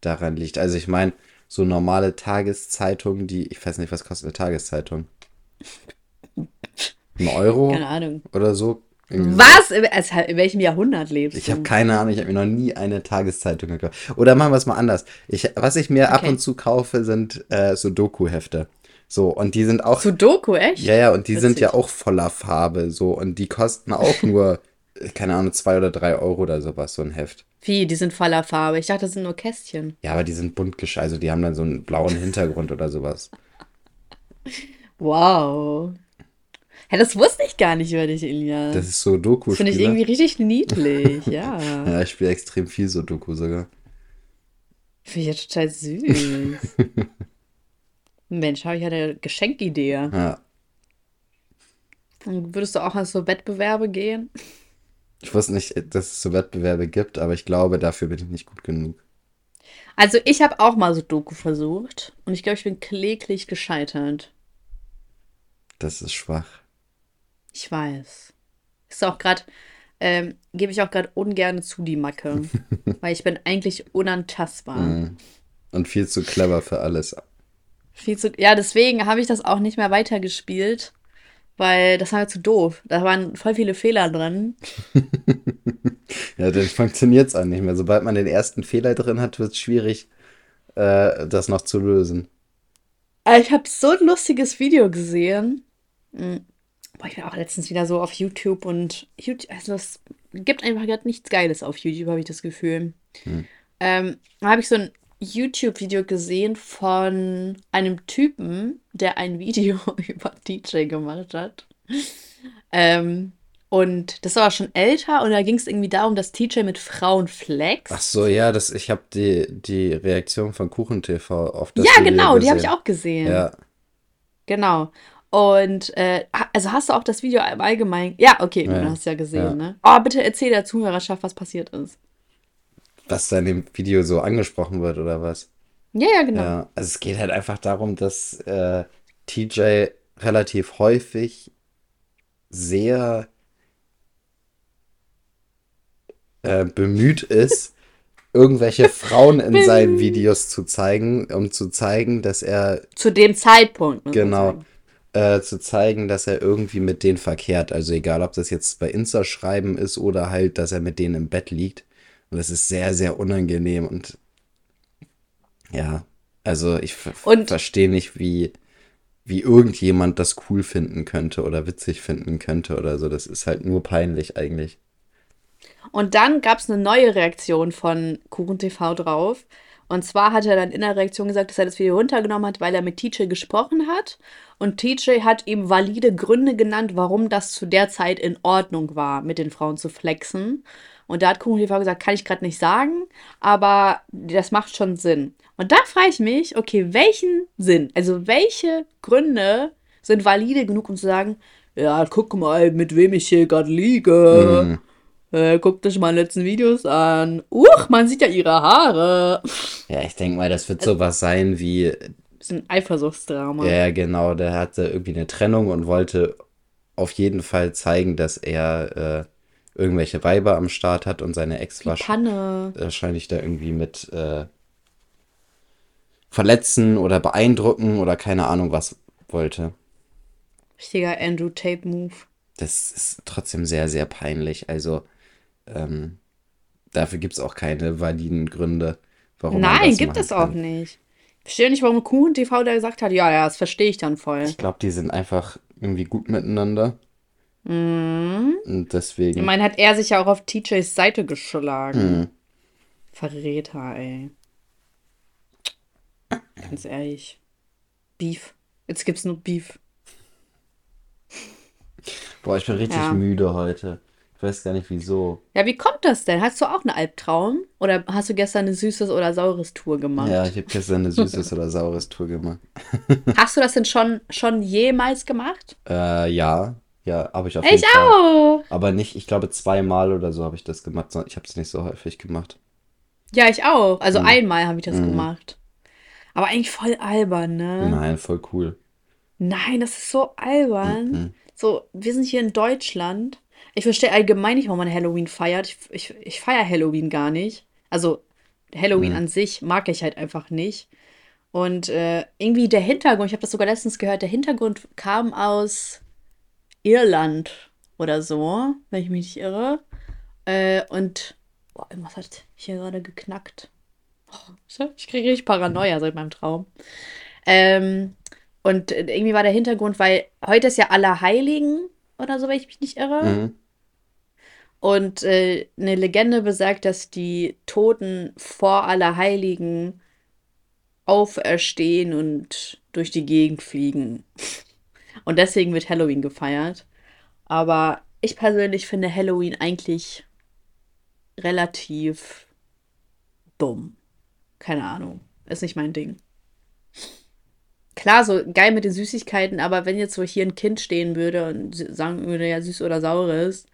daran liegt. Also ich meine, so normale Tageszeitungen, die, ich weiß nicht, was kostet eine Tageszeitung? Ein Euro Keine Ahnung. oder so? So. Was? In, also, in welchem Jahrhundert lebst Ich du? habe keine Ahnung, ich habe mir noch nie eine Tageszeitung gekauft. Oder machen wir es mal anders. Ich, was ich mir ab Okay. und zu kaufe, sind äh, so Doku-Hefte. So, und die sind auch. Sudoku, echt? Ja, ja, und die sind Witzig. ja auch voller Farbe. So, und die kosten auch <laughs> nur, keine Ahnung, zwei oder drei Euro oder sowas, so ein Heft. Wie? Die sind voller Farbe. Ich dachte, das sind nur Kästchen. Ja, aber die sind bunt gesch Also, die haben dann so einen blauen Hintergrund oder sowas. <laughs> Wow. Ja, das wusste ich gar nicht über dich, Ilja. Das ist so doku finde ich irgendwie richtig niedlich, ja. <laughs> Ja, ich spiele extrem viel so Doku sogar. Finde ich ja total süß. <laughs> Mensch, habe ich ja eine Geschenkidee. Ja. Und Würdest du auch an so Wettbewerbe gehen? Ich wusste nicht, dass es so Wettbewerbe gibt, aber ich glaube, dafür bin ich nicht gut genug. Also ich habe auch mal so Doku versucht und ich glaube, ich bin kläglich gescheitert. Das ist schwach. Ich weiß. Ist auch gerade, ähm, gebe ich auch gerade ungern zu die Macke, <laughs> weil ich bin eigentlich unantastbar. Mhm. Und viel zu clever für alles. Viel zu, ja, deswegen habe ich das auch nicht mehr weitergespielt, weil das war mir zu doof. Da waren voll viele Fehler drin. <laughs> Ja, dann funktioniert es auch nicht mehr. Sobald man den ersten Fehler drin hat, wird es schwierig, äh, das noch zu lösen. Aber Ich habe so ein lustiges Video gesehen. Hm. Boah, ich bin auch letztens wieder so auf YouTube und YouTube, also es gibt einfach gerade nichts Geiles auf YouTube, habe ich das Gefühl. Ähm, da habe ich so ein YouTube-Video gesehen von einem Typen, der ein <laughs> Video über DJ gemacht hat. Ähm, und das war schon älter und da ging es irgendwie darum, dass TJ mit Frauen flex. Ach so, ja, das, ich habe die, die Reaktion von KuchenTV auf das ja, Video genau, die habe ich gesehen. auch gesehen. Ja, Genau. Und äh, also hast du auch das Video im Allgemeinen. Ja, okay, du Ja, hast ja gesehen, ja. ne? Oh, bitte erzähl der Zuhörerschaft, was passiert ist. was da in dem Video so angesprochen wird oder was? Ja, ja, genau. Ja, also es geht halt einfach darum, dass äh, TJ relativ häufig sehr äh, bemüht ist, <laughs> irgendwelche Frauen in seinen Videos zu zeigen, um zu zeigen, dass er Zu dem Zeitpunkt. man Genau. sagen. Äh, zu zeigen, dass er irgendwie mit denen verkehrt. Also egal, ob das jetzt bei Insta schreiben ist oder halt, dass er mit denen im Bett liegt. Und das ist sehr, sehr unangenehm und ja, also ich verstehe nicht, wie, wie irgendjemand das cool finden könnte oder witzig finden könnte oder so. Das ist halt nur peinlich eigentlich. Und dann gab es eine neue Reaktion von Kuchen TV drauf. Und zwar hat er dann in der Reaktion gesagt, dass er das Video runtergenommen hat, weil er mit TJ gesprochen hat. Und TJ hat ihm valide Gründe genannt, warum das zu der Zeit in Ordnung war, mit den Frauen zu flexen. Und da hat Kuchen TV gesagt, kann ich gerade nicht sagen, aber das macht schon Sinn. Und da frage ich mich, okay, welchen Sinn? Also welche Gründe sind valide genug, um zu sagen, ja, guck mal, mit wem ich hier gerade liege. Mhm. Äh, guckt euch meine letzten Videos an. Uch, man sieht ja ihre Haare. Ja, ich denke mal, das wird sowas sein wie, Das ist ein Eifersuchtsdrama. ja, genau, der hatte irgendwie eine Trennung und wollte auf jeden Fall zeigen, dass er äh, irgendwelche Weiber am Start hat und seine Ex war wahrscheinlich da irgendwie mit äh, verletzen oder beeindrucken oder keine Ahnung was wollte. Richtiger Andrew Tate-Move. Das ist trotzdem sehr, sehr peinlich. Also ähm, dafür gibt es auch keine validen Gründe, warum man Nein, das gibt es auch nicht. Ich verstehe nicht, warum Kuhn TV da gesagt hat, ja, ja, das verstehe ich dann voll. Ich glaube, die sind einfach irgendwie gut miteinander. Mhm. Und Ich deswegen. meine, hat er sich ja auch auf TJs Seite geschlagen. Mhm. Verräter, ey. Ganz ehrlich. Beef. Jetzt gibt's nur Beef. Boah, ich bin richtig Ja. müde heute. Ich weiß gar nicht wieso. Ja, wie kommt das denn? Hast du auch einen Albtraum? Oder hast du gestern eine süßes oder saures Tour gemacht? Ja, ich habe gestern eine süßes oder saures Tour gemacht. <laughs> Hast du das denn schon, schon jemals gemacht? Äh, ja. Ja, habe ich auf Ich jeden Fall. auch. Aber nicht, ich glaube, zweimal oder so habe ich das gemacht. Ich habe es nicht so häufig gemacht. Ja, ich auch. Also Mhm. einmal habe ich das Mhm. gemacht. Aber eigentlich voll albern, ne? Nein, voll cool. Nein, das ist so albern. Mhm. So, wir sind hier in Deutschland. Ich verstehe allgemein nicht, warum man Halloween feiert. Ich, ich, ich feiere Halloween gar nicht. Also, Halloween Mhm. an sich mag ich halt einfach nicht. Und äh, irgendwie der Hintergrund, ich habe das sogar letztens gehört, der Hintergrund kam aus Irland oder so, wenn ich mich nicht irre. Äh, und boah, irgendwas hat hier gerade geknackt. Oh, ich kriege richtig Paranoia seit meinem Traum. Ähm, und äh, irgendwie war der Hintergrund, weil heute ist ja Allerheiligen oder so, wenn ich mich nicht irre. Mhm. Und äh, eine Legende besagt, dass die Toten vor Allerheiligen auferstehen und durch die Gegend fliegen. <laughs> Und deswegen wird Halloween gefeiert. Aber ich persönlich finde Halloween eigentlich relativ dumm. Keine Ahnung. Ist nicht mein Ding. Klar, so geil mit den Süßigkeiten, aber wenn jetzt so hier ein Kind stehen würde und sagen würde, ja, süß oder saures,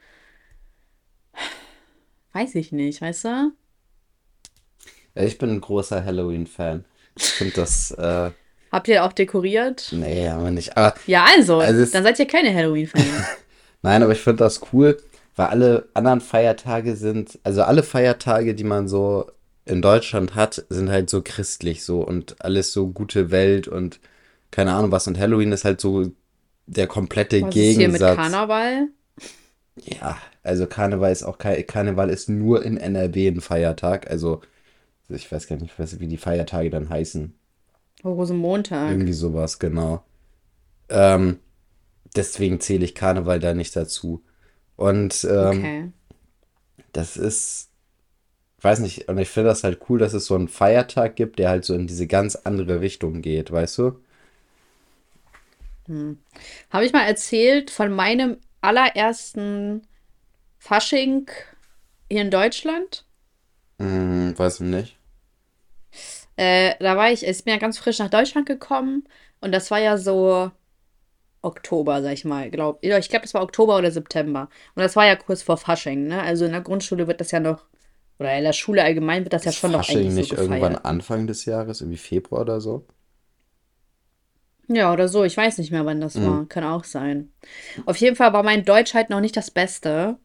weiß ich nicht, weißt du? Ja, ich bin ein großer Halloween-Fan. Ich finde das, äh, Habt ihr auch dekoriert? nee, aber nicht. Aber Ja, also, Also dann seid ihr keine Halloween-Fans. <laughs> Nein, aber ich finde das cool, weil alle anderen Feiertage sind, also alle Feiertage, die man so in Deutschland hat, sind halt so christlich so und alles so gute Welt und keine Ahnung was. Und Halloween ist halt so der komplette Was ist hier mit Gegensatz. Karneval? Ja, also Karneval ist auch kein, Karneval ist nur in NRW ein Feiertag. Also ich weiß gar nicht, was- wie die Feiertage dann heißen. Rosenmontag. Irgendwie sowas, genau. Ähm, deswegen zähle ich Karneval da nicht dazu. Und ähm, Okay. das ist, weiß nicht, und ich finde das halt cool, dass es so einen Feiertag gibt, der halt so in diese ganz andere Richtung geht, weißt du? Habe ich mal erzählt von meinem allerersten Fasching hier in Deutschland? Hm, weiß ich nicht. Äh, da war ich, ich bin ja ganz frisch nach Deutschland gekommen und das war ja so Oktober, sag ich mal, glaub. Ich glaube, das war Oktober oder September. Und das war ja kurz vor Fasching, ne? Also in der Grundschule wird das ja noch, oder in der Schule allgemein wird das ja Ist schon noch Fasching eigentlich so nicht gefeiert. irgendwann Anfang des Jahres, irgendwie Februar oder so? Ja, oder so. Ich weiß nicht mehr, wann das Mhm. war. Kann auch sein. Auf jeden Fall war mein Deutsch halt noch nicht das Beste.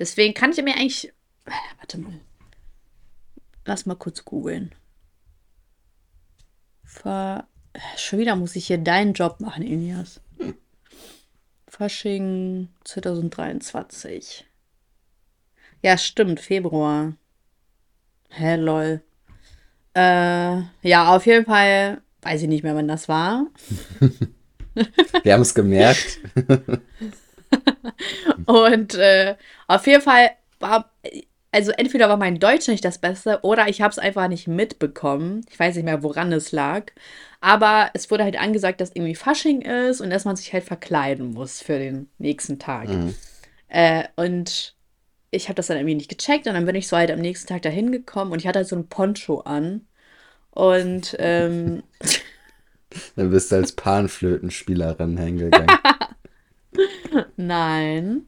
Deswegen kann ich mir eigentlich. Warte mal. Lass mal kurz googeln. Ver. Schon wieder muss ich hier deinen Job machen, Ilias. Fasching 2023. Ja, stimmt, Februar. Hä, lol. Äh, ja, auf jeden Fall weiß ich nicht mehr, wann das war. <laughs> Wir haben es gemerkt. <laughs> <laughs> Und äh, auf jeden Fall war, also entweder war mein Deutsch nicht das Beste oder ich habe es einfach nicht mitbekommen. Ich weiß nicht mehr, woran es lag. Aber es wurde halt angesagt, dass irgendwie Fasching ist und dass man sich halt verkleiden muss für den nächsten Tag. Mhm. Äh, und ich habe das dann irgendwie nicht gecheckt und dann bin ich so halt am nächsten Tag dahin gekommen und ich hatte halt so ein Poncho an. Und ähm, <laughs> Dann bist du als Panflötenspielerin hingegangen. <laughs> Nein.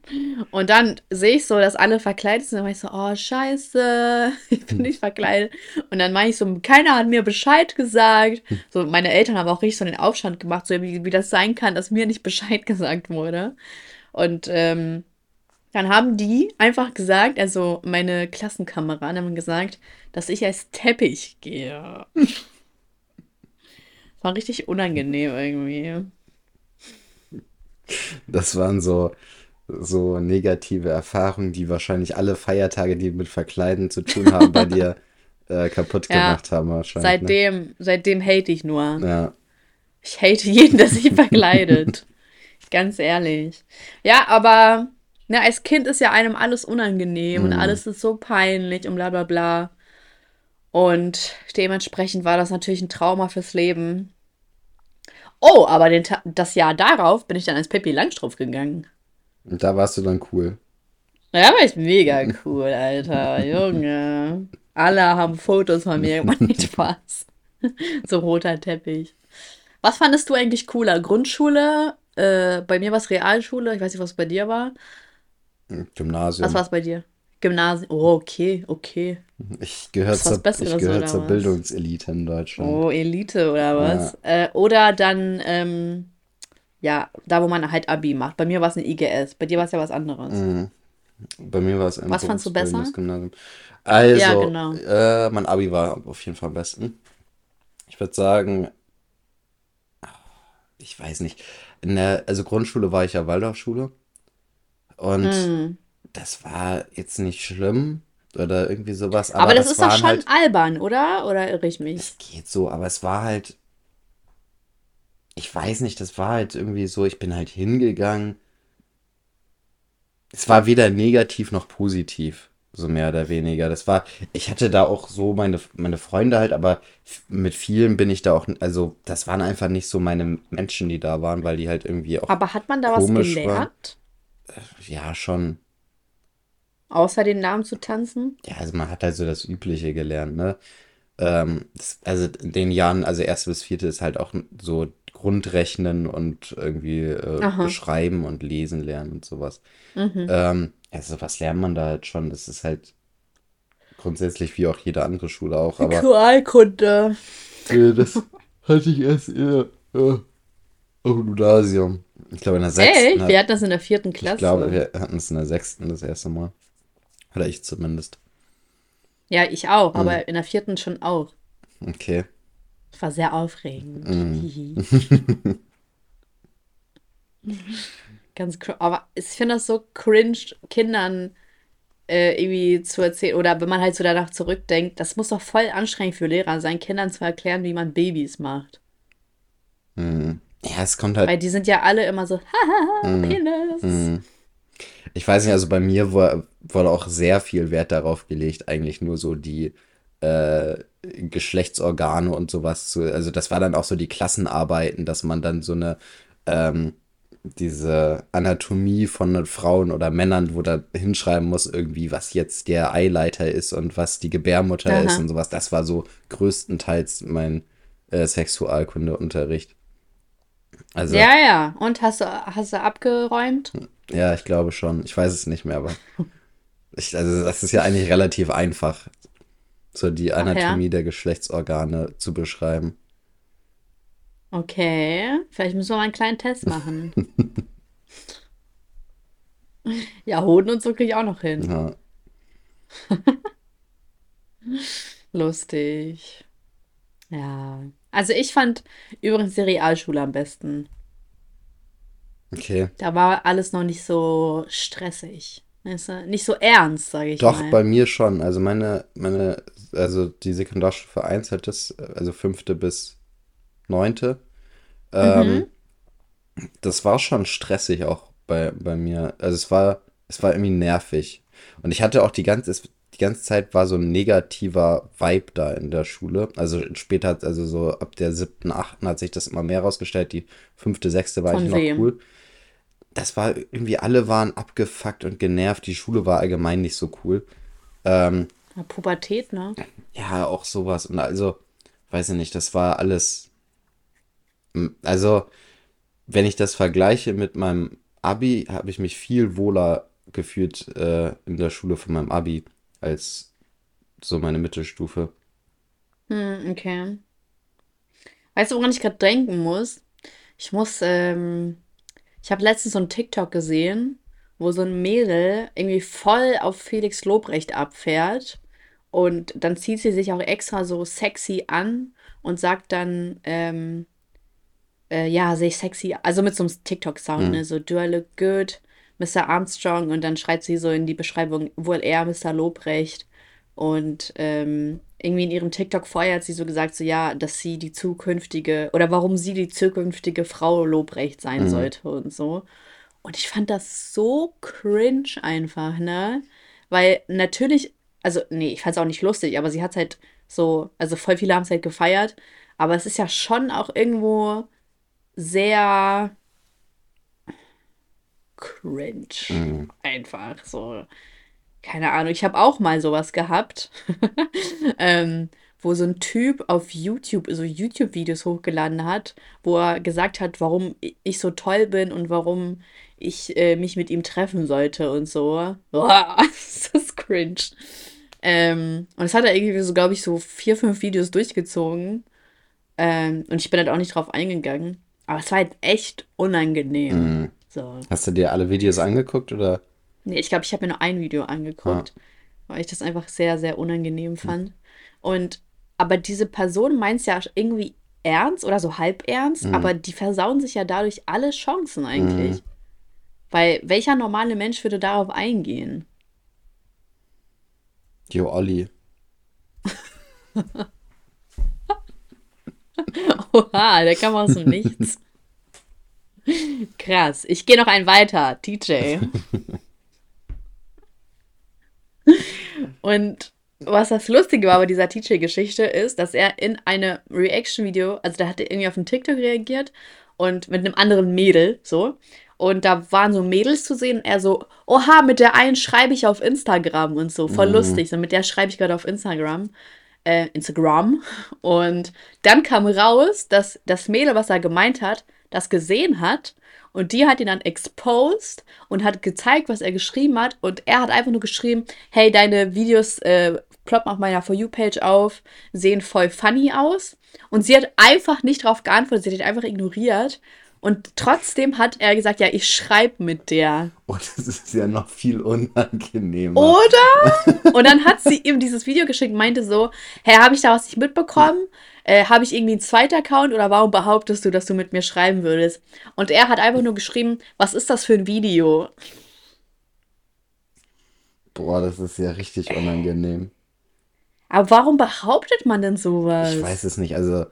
Und dann sehe ich so, dass alle verkleidet sind. Dann war ich so, oh, scheiße, <laughs> ich bin nicht verkleidet. Und dann meine ich so, keiner hat mir Bescheid gesagt. So, meine Eltern haben auch richtig so den Aufstand gemacht, so wie, wie das sein kann, dass mir nicht Bescheid <laughs> gesagt wurde. Und ähm, dann haben die einfach gesagt, also meine Klassenkameraden haben gesagt, dass ich als Teppich gehe. <laughs> War richtig unangenehm irgendwie. Das waren so, so negative Erfahrungen, die wahrscheinlich alle Feiertage, die mit Verkleiden zu tun haben, bei dir <laughs> äh, kaputt Ja. gemacht haben wahrscheinlich. Ne? Seitdem, seitdem hate ich nur. Ja. Ich hate jeden, der sich verkleidet. <laughs> Ganz ehrlich. Ja, aber ne, als Kind ist ja einem alles unangenehm und Mhm. alles ist so peinlich und bla bla bla. Und dementsprechend war das natürlich ein Trauma fürs Leben. Oh, aber den, das Jahr darauf bin ich dann als Pippi Langstrumpf gegangen. Und da warst du dann cool. Ja, war ich mega cool, Alter. Junge. Alle haben Fotos von mir gemacht. <laughs> Nicht Spaß. So roter Teppich. Was fandest du eigentlich cooler? Grundschule äh, bei mir war es Realschule. Ich weiß nicht, was bei dir war. Gymnasium. Was war es bei dir? Gymnasium. Oh, okay, okay. Ich gehöre zur, ich gehör zur Bildungselite in Deutschland. Oh, Elite oder was? Ja. Äh, oder dann, ähm, ja, da wo man halt Abi macht. Bei mir war es eine IGS. Bei dir war es ja was anderes. Mhm. Bei mir war es ein Was fandst du besser? Gymnasium. Also, ja, genau. äh, mein Abi war auf jeden Fall am besten. Ich würde sagen, ich weiß nicht. In der, also Grundschule war ich ja Waldorfschule. Und mm. das war jetzt nicht schlimm oder irgendwie sowas. Aber, aber das, das, ist doch schon halt, albern, oder? Oder irre ich mich? Es geht so, aber es war halt. Ich weiß nicht, das war halt irgendwie so, ich bin halt hingegangen. Es war weder negativ noch positiv so mehr oder weniger. Das war, ich hatte da auch so meine, meine Freunde halt, aber mit vielen bin ich da auch, also das waren einfach nicht so meine Menschen, die da waren, weil die halt irgendwie auch. Aber hat man da was gelernt? Waren. Ja, schon. Außer den Namen zu tanzen? Ja, also man hat halt so das Übliche gelernt, ne? Ähm, das, also in den Jahren, also erste bis vierte ist halt auch so Grundrechnen und irgendwie äh, beschreiben und lesen lernen und sowas. Mhm. Ähm, also was lernt man da halt schon? Das ist halt grundsätzlich wie auch jede andere Schule auch. Aber Sexualkunde. Äh, das hatte ich erst eher äh, auf Gymnasium. Ich glaube in der sechsten. Echt? Hat, wir hatten das in der vierten Klasse. Ich glaube, wir hatten es in der sechsten das erste Mal. Oder ich zumindest. Ja, ich auch, aber mhm. in der vierten schon auch. Okay. Das war sehr aufregend. Mhm. <laughs> Ganz aber ich finde das so cringe, Kindern äh, irgendwie zu erzählen. Oder wenn man halt so danach zurückdenkt, das muss doch voll anstrengend für Lehrer sein, Kindern zu erklären, wie man Babys macht. Hm. Ja, es kommt halt. Weil die sind ja alle immer so, haha, <laughs> hm. Penis. Ich weiß nicht, also bei mir wurde auch sehr viel Wert darauf gelegt, eigentlich nur so die äh, Geschlechtsorgane und sowas zu. Also das war dann auch so die Klassenarbeiten, dass man dann so eine ähm, diese Anatomie von Frauen oder Männern, wo da hinschreiben muss, irgendwie, was jetzt der Eileiter ist und was die Gebärmutter Aha. ist und sowas. Das war so größtenteils mein äh, Sexualkundeunterricht. Also, ja, ja. Und hast du, hast du abgeräumt? Ja, ich glaube schon. Ich weiß es nicht mehr, aber <laughs> ich, also das ist ja eigentlich relativ einfach, so die Anatomie ja. der Geschlechtsorgane zu beschreiben. Okay, vielleicht müssen wir mal einen kleinen Test machen. <laughs> ja, Hoden und so kriege ich auch noch hin. Ja. <laughs> Lustig. Ja. Also ich fand übrigens die Realschule am besten. Okay. Da war alles noch nicht so stressig. Nicht so ernst, sage ich Doch, mal. bei mir schon. Also meine, meine, also die Sekundarstufe 1 hat das, also fünfte bis neunte. Ähm, mhm. Das war schon stressig auch bei, bei mir. Also es war, es war irgendwie nervig. Und ich hatte auch die ganze, die ganze Zeit war so ein negativer Vibe da in der Schule. Also später, also so ab der siebten, achten hat sich das immer mehr rausgestellt. Die fünfte, sechste war Von ich noch wem? cool. Das war irgendwie, alle waren abgefuckt und genervt. Die Schule war allgemein nicht so cool. Ähm, Pubertät, ne? Ja, auch sowas. Und also, weiß ich nicht, das war alles also, wenn ich das vergleiche mit meinem Abi, habe ich mich viel wohler gefühlt äh, in der Schule von meinem Abi als so meine Mittelstufe. Hm, okay. Weißt du, woran ich gerade denken muss? Ich muss, ähm, ich habe letztens so ein TikTok gesehen, wo so ein Mädel irgendwie voll auf Felix Lobrecht abfährt und dann zieht sie sich auch extra so sexy an und sagt dann, ähm, äh, ja, sehe ich sexy, also mit so einem TikTok-Sound, mhm. ne, so do I look good, Mr. Armstrong und dann schreit sie so in die Beschreibung, wohl er, Mr. Lobrecht und ähm, irgendwie in ihrem TikTok vorher hat sie so gesagt, so ja, dass sie die zukünftige oder warum sie die zukünftige Frau Lobrecht sein mhm. sollte und so. Und ich fand das so cringe einfach, ne? Weil natürlich, also nee, ich fand es auch nicht lustig, aber sie hat es halt so, also voll viele haben es halt gefeiert, aber es ist ja schon auch irgendwo sehr cringe. Mhm. Einfach so. Keine Ahnung. Ich habe auch mal sowas gehabt, <laughs> ähm, wo so ein Typ auf YouTube so YouTube-Videos hochgeladen hat, wo er gesagt hat, warum ich so toll bin und warum ich äh, mich mit ihm treffen sollte und so. <laughs> Boah, das ist cringe. Ähm, und das hat er irgendwie so, glaube ich, so vier, fünf Videos durchgezogen. Ähm, und ich bin halt auch nicht drauf eingegangen. Aber es war halt echt unangenehm. Mhm. So. Hast du dir alle Videos angeguckt oder? Nee, ich glaube, ich habe mir nur ein Video angeguckt, weil ich das einfach sehr, sehr unangenehm fand. Und aber diese Person meint es ja irgendwie ernst oder so halb ernst, Mhm. aber die versauen sich ja dadurch alle Chancen eigentlich. Mhm. Weil welcher normale Mensch würde darauf eingehen? Jo, Olli. <laughs> Oha, der kam aus dem <laughs> Nichts. <laughs> Krass. Ich gehe noch einen weiter, TJ. <laughs> Und was das Lustige war bei dieser TJ-Geschichte ist, dass er in einem Reaction-Video, also da hat er irgendwie auf einen TikTok reagiert und mit einem anderen Mädel, so. Und da waren so Mädels zu sehen und er so, oha, mit der einen schreibe ich auf Instagram und so, voll Mhm. lustig. So, mit der schreibe ich gerade auf Instagram. Äh, Instagram. Und dann kam raus, dass das Mädel, was er gemeint hat, das gesehen hat. Und die hat ihn dann exposed und hat gezeigt, was er geschrieben hat. Und er hat einfach nur geschrieben, hey, deine Videos äh, ploppen auf meiner For You-Page auf, sehen voll funny aus. Und sie hat einfach nicht darauf geantwortet, sie hat ihn einfach ignoriert. Und trotzdem hat er gesagt, ja, ich schreibe mit der. Oh, das ist ja noch viel unangenehmer. Oder? <laughs> Und dann hat sie ihm dieses Video geschickt, meinte so, hey, habe ich da was nicht mitbekommen? Äh, habe ich irgendwie einen zweiten Account oder warum behauptest du, dass du mit mir schreiben würdest? Und er hat einfach nur geschrieben, was ist das für ein Video? Boah, das ist ja richtig unangenehm. Aber warum behauptet man denn sowas? Ich weiß es nicht. Also,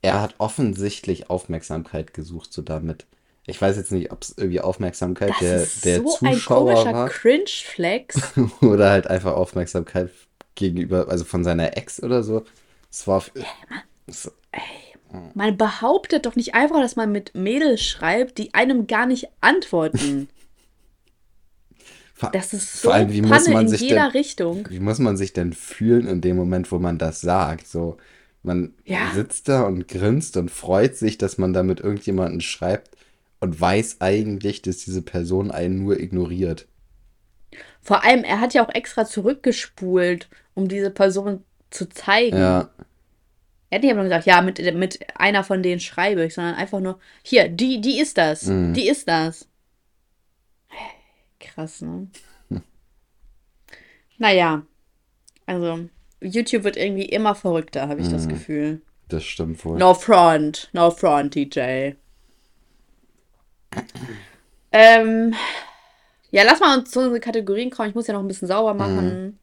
er hat offensichtlich Aufmerksamkeit gesucht, so damit. Ich weiß jetzt nicht, ob es irgendwie Aufmerksamkeit Das der, ist der so ein Zuschauer komischer war Cringe-Flex. <laughs> oder halt einfach Aufmerksamkeit gegenüber, also von seiner Ex oder so. Es war. So, Man behauptet doch nicht einfach, dass man mit Mädels schreibt, die einem gar nicht antworten. Das ist so vor allem, wie muss man in sich jeder denn, Richtung. wie muss man sich denn fühlen in dem Moment, wo man das sagt? So, man Ja. sitzt da und grinst und freut sich, dass man da mit irgendjemandem schreibt und weiß eigentlich, dass diese Person einen nur ignoriert. Vor allem, er hat ja auch extra zurückgespult, um diese Person zu zeigen. Ja, Er hat nicht einfach nur gesagt, ja, mit, mit einer von denen schreibe ich, sondern einfach nur, hier, die, die ist das. Mhm. Die ist das. Krass, ne? <laughs> Naja, also YouTube wird irgendwie immer verrückter, habe ich das Mhm. Gefühl. das stimmt wohl. No front, no front, TJ. Ähm, ja, lass mal uns zu unseren Kategorien kommen. Ich muss ja noch ein bisschen sauber machen.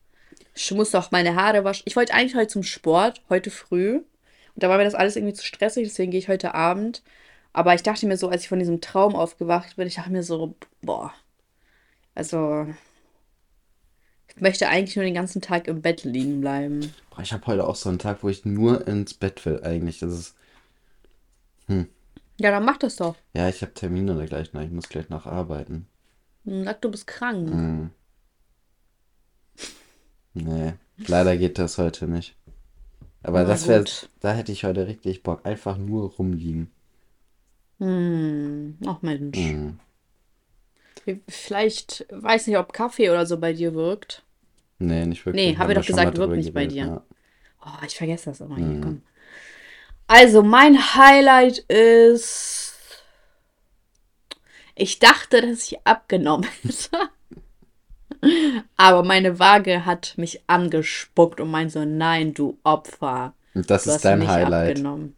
Ich muss doch meine Haare waschen. Ich wollte eigentlich heute zum Sport, heute früh. Und da war mir das alles irgendwie zu stressig, deswegen gehe ich heute Abend. Aber ich dachte mir so, als ich von diesem Traum aufgewacht bin, ich dachte mir so, boah, also, ich möchte eigentlich nur den ganzen Tag im Bett liegen bleiben. Boah, ich habe heute auch so einen Tag, wo ich nur ins Bett will eigentlich. Das ist, Ja, dann mach das doch. ja, ich habe Termine da gleich noch. Ich muss gleich noch arbeiten. Hm, Sag, du bist krank. Hm. Nee, leider geht das heute nicht. Aber Na das wäre, da hätte ich heute richtig Bock. Einfach nur rumliegen. Hm, ach Mensch. Hm. Vielleicht, weiß nicht, ob Kaffee oder so bei dir wirkt. Nee, nicht wirklich. Nee, haben wir doch gesagt, wirkt nicht bei dir. ja. Oh, ich vergesse das immer. Hier, Mhm. komm. Also, mein Highlight ist. Ich dachte, dass ich abgenommen <laughs> hätte. Aber meine Waage hat mich angespuckt und meinte so: Nein, du Opfer. Und das Du ist hast dein Highlight. abgenommen.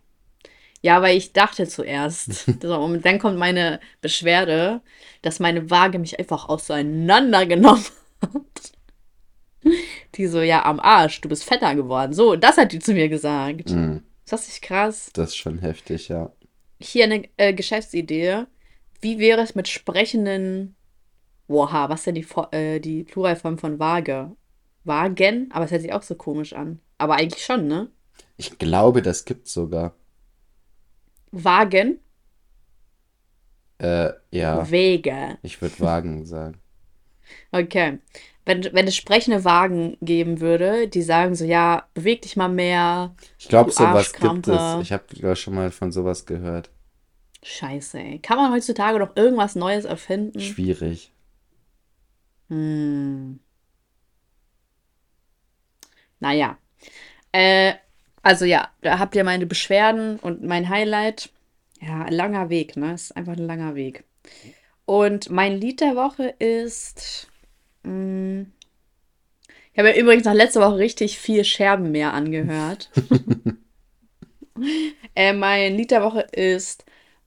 Ja, weil ich dachte zuerst. <laughs> und dann kommt meine Beschwerde, dass meine Waage mich einfach auseinandergenommen hat. Die so, ja, am Arsch, du bist fetter geworden. So, das hat die zu mir gesagt. Hm, Ist das nicht krass? das ist schon heftig, ja. Hier eine äh, Geschäftsidee. Wie wäre es mit sprechenden. Oha, was ist denn die, äh, die Pluralform von Waage? Wagen? Aber es hört sich auch so komisch an. Aber eigentlich schon, ne? Ich glaube, das gibt's sogar. Wagen? Äh, ja, Wege. ich würde Wagen <laughs> sagen. Okay. Wenn, wenn es sprechende Wagen geben würde, die sagen so, ja, beweg dich mal mehr. Ich glaube, sowas gibt es. Ich habe schon mal von sowas gehört. Scheiße, ey. Kann man heutzutage noch irgendwas Neues erfinden? Schwierig. Hm. Naja. Äh, also ja, da habt ihr meine Beschwerden und mein Highlight. Ja, ein langer Weg, ne? Ist einfach ein langer Weg. Und mein Lied der Woche ist. mh, ich habe ja übrigens nach letzter Woche richtig viel Scherbenmeer angehört. <laughs> äh, mein Lied der Woche ist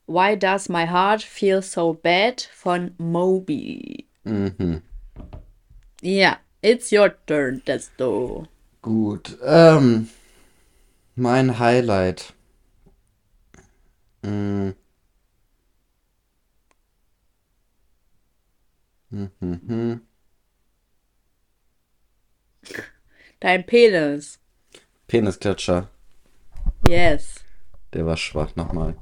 Why Does My Heart Feel So Bad von Moby. Mhm. Ja, it's your turn, Desto. Gut. Ähm, mein Highlight. Mhm. Dein Penis. Penisklatscher. Yes. Der war schwach nochmal.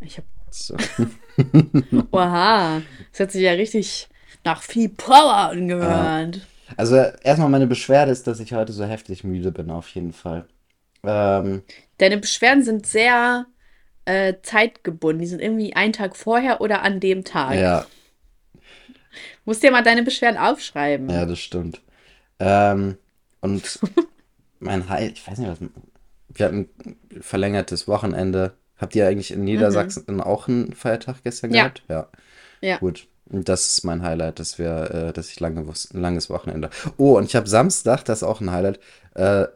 Ich hab. So. <laughs> Oha. Das hat sich ja richtig nach viel Power angehört. Also erstmal meine Beschwerde ist, dass ich heute so heftig müde bin, auf jeden Fall. Ähm, Deine Beschwerden sind sehr äh, zeitgebunden. Die sind irgendwie einen Tag vorher oder an dem Tag. ja, Musst dir mal deine Beschwerden aufschreiben. ja, das stimmt. Ähm, und <laughs> mein Highlight, ich weiß nicht, was. Wir hatten ein verlängertes Wochenende. Habt ihr eigentlich in Niedersachsen auch einen Feiertag gestern Mhm. Ja. gehabt? Ja. Ja. Gut. Das ist mein Highlight, dass wir, äh, dass ich lange, langes Wochenende. Oh, und ich habe Samstag, das ist auch ein Highlight. Äh,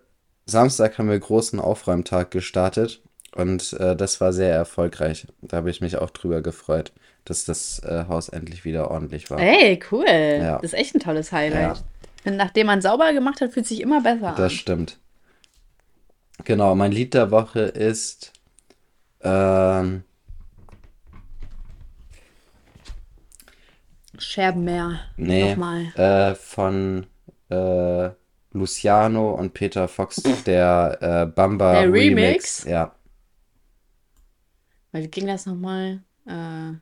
Samstag haben wir großen Aufräumtag gestartet und äh, das war sehr erfolgreich. Da habe ich mich auch drüber gefreut, dass das äh, Haus endlich wieder ordentlich war. Ey, cool. Ja. Das ist echt ein tolles Highlight. Ja. Nachdem man sauber gemacht hat, fühlt sich immer besser Das an. stimmt. Genau, mein Lied der Woche ist ähm, Scherbenmeer. nee, Nochmal. äh, von äh, Luciano und Peter Fox, der äh, Bamba Der Remix. Remix? Ja, Weil wie ging das nochmal? Äh,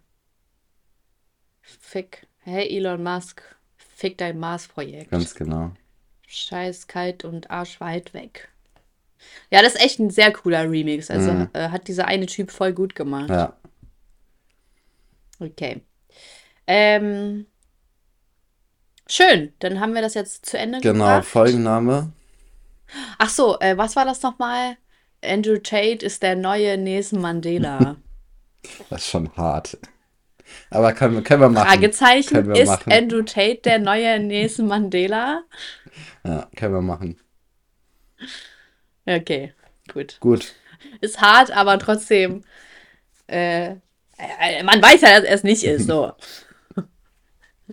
fick. Hey Elon Musk, fick dein Mars-Projekt. ganz genau. Scheiß kalt und arschweit weg. Ja, das ist echt ein sehr cooler Remix. Also Mhm. äh, hat dieser eine Typ voll gut gemacht. Ja, Okay. Ähm, schön, dann haben wir das jetzt zu Ende genau. gebracht. Folgenname. Ach so, äh, was war das nochmal? Andrew Tate ist der neue Nelson Mandela. <laughs> Das ist schon hart. Aber können, wir- können wir machen. Fragezeichen, wir ist machen. Andrew Tate der neue Nelson Mandela? <laughs> Ja, können wir machen. Okay, gut. Gut. Ist hart, aber trotzdem, äh, äh, man weiß ja, dass er es nicht ist, so. <laughs>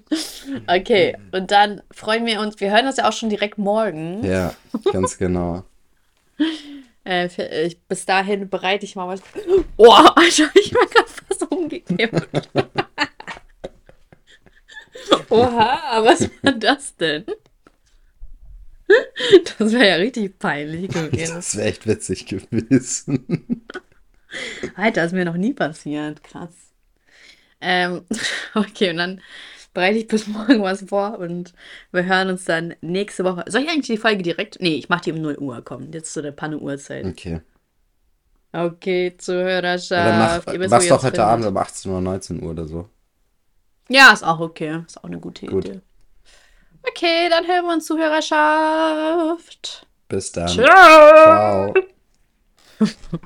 <laughs> Okay, und dann freuen wir uns, wir hören das ja auch schon direkt morgen. Ja, ganz genau. <laughs> Äh, für, äh, bis dahin bereite ich mal was. <gasps> Oh, <laughs> Alter, ich war gerade fast umgekippt. Oha, was war das denn? Das wäre ja richtig peinlich gewesen. Das wäre echt witzig gewesen. Alter, ist mir noch nie passiert. Krass. Ähm, okay, und dann bereite ich bis <laughs> morgen was vor und wir hören uns dann nächste Woche. Soll ich eigentlich die Folge direkt? Nee, ich mache die um 0 Uhr. Komm, jetzt zu der Panne-Uhrzeit. Okay. Okay, Zuhörerschaft. Oder mach, ihr mach's doch heute Abend findet. um 18 Uhr, 19 Uhr oder so. Ja, ist auch okay. Ist auch eine gute Gut. Idee. Okay, dann hören wir uns Zuhörerschaft. Bis dann. Ciao. Ciao. <laughs>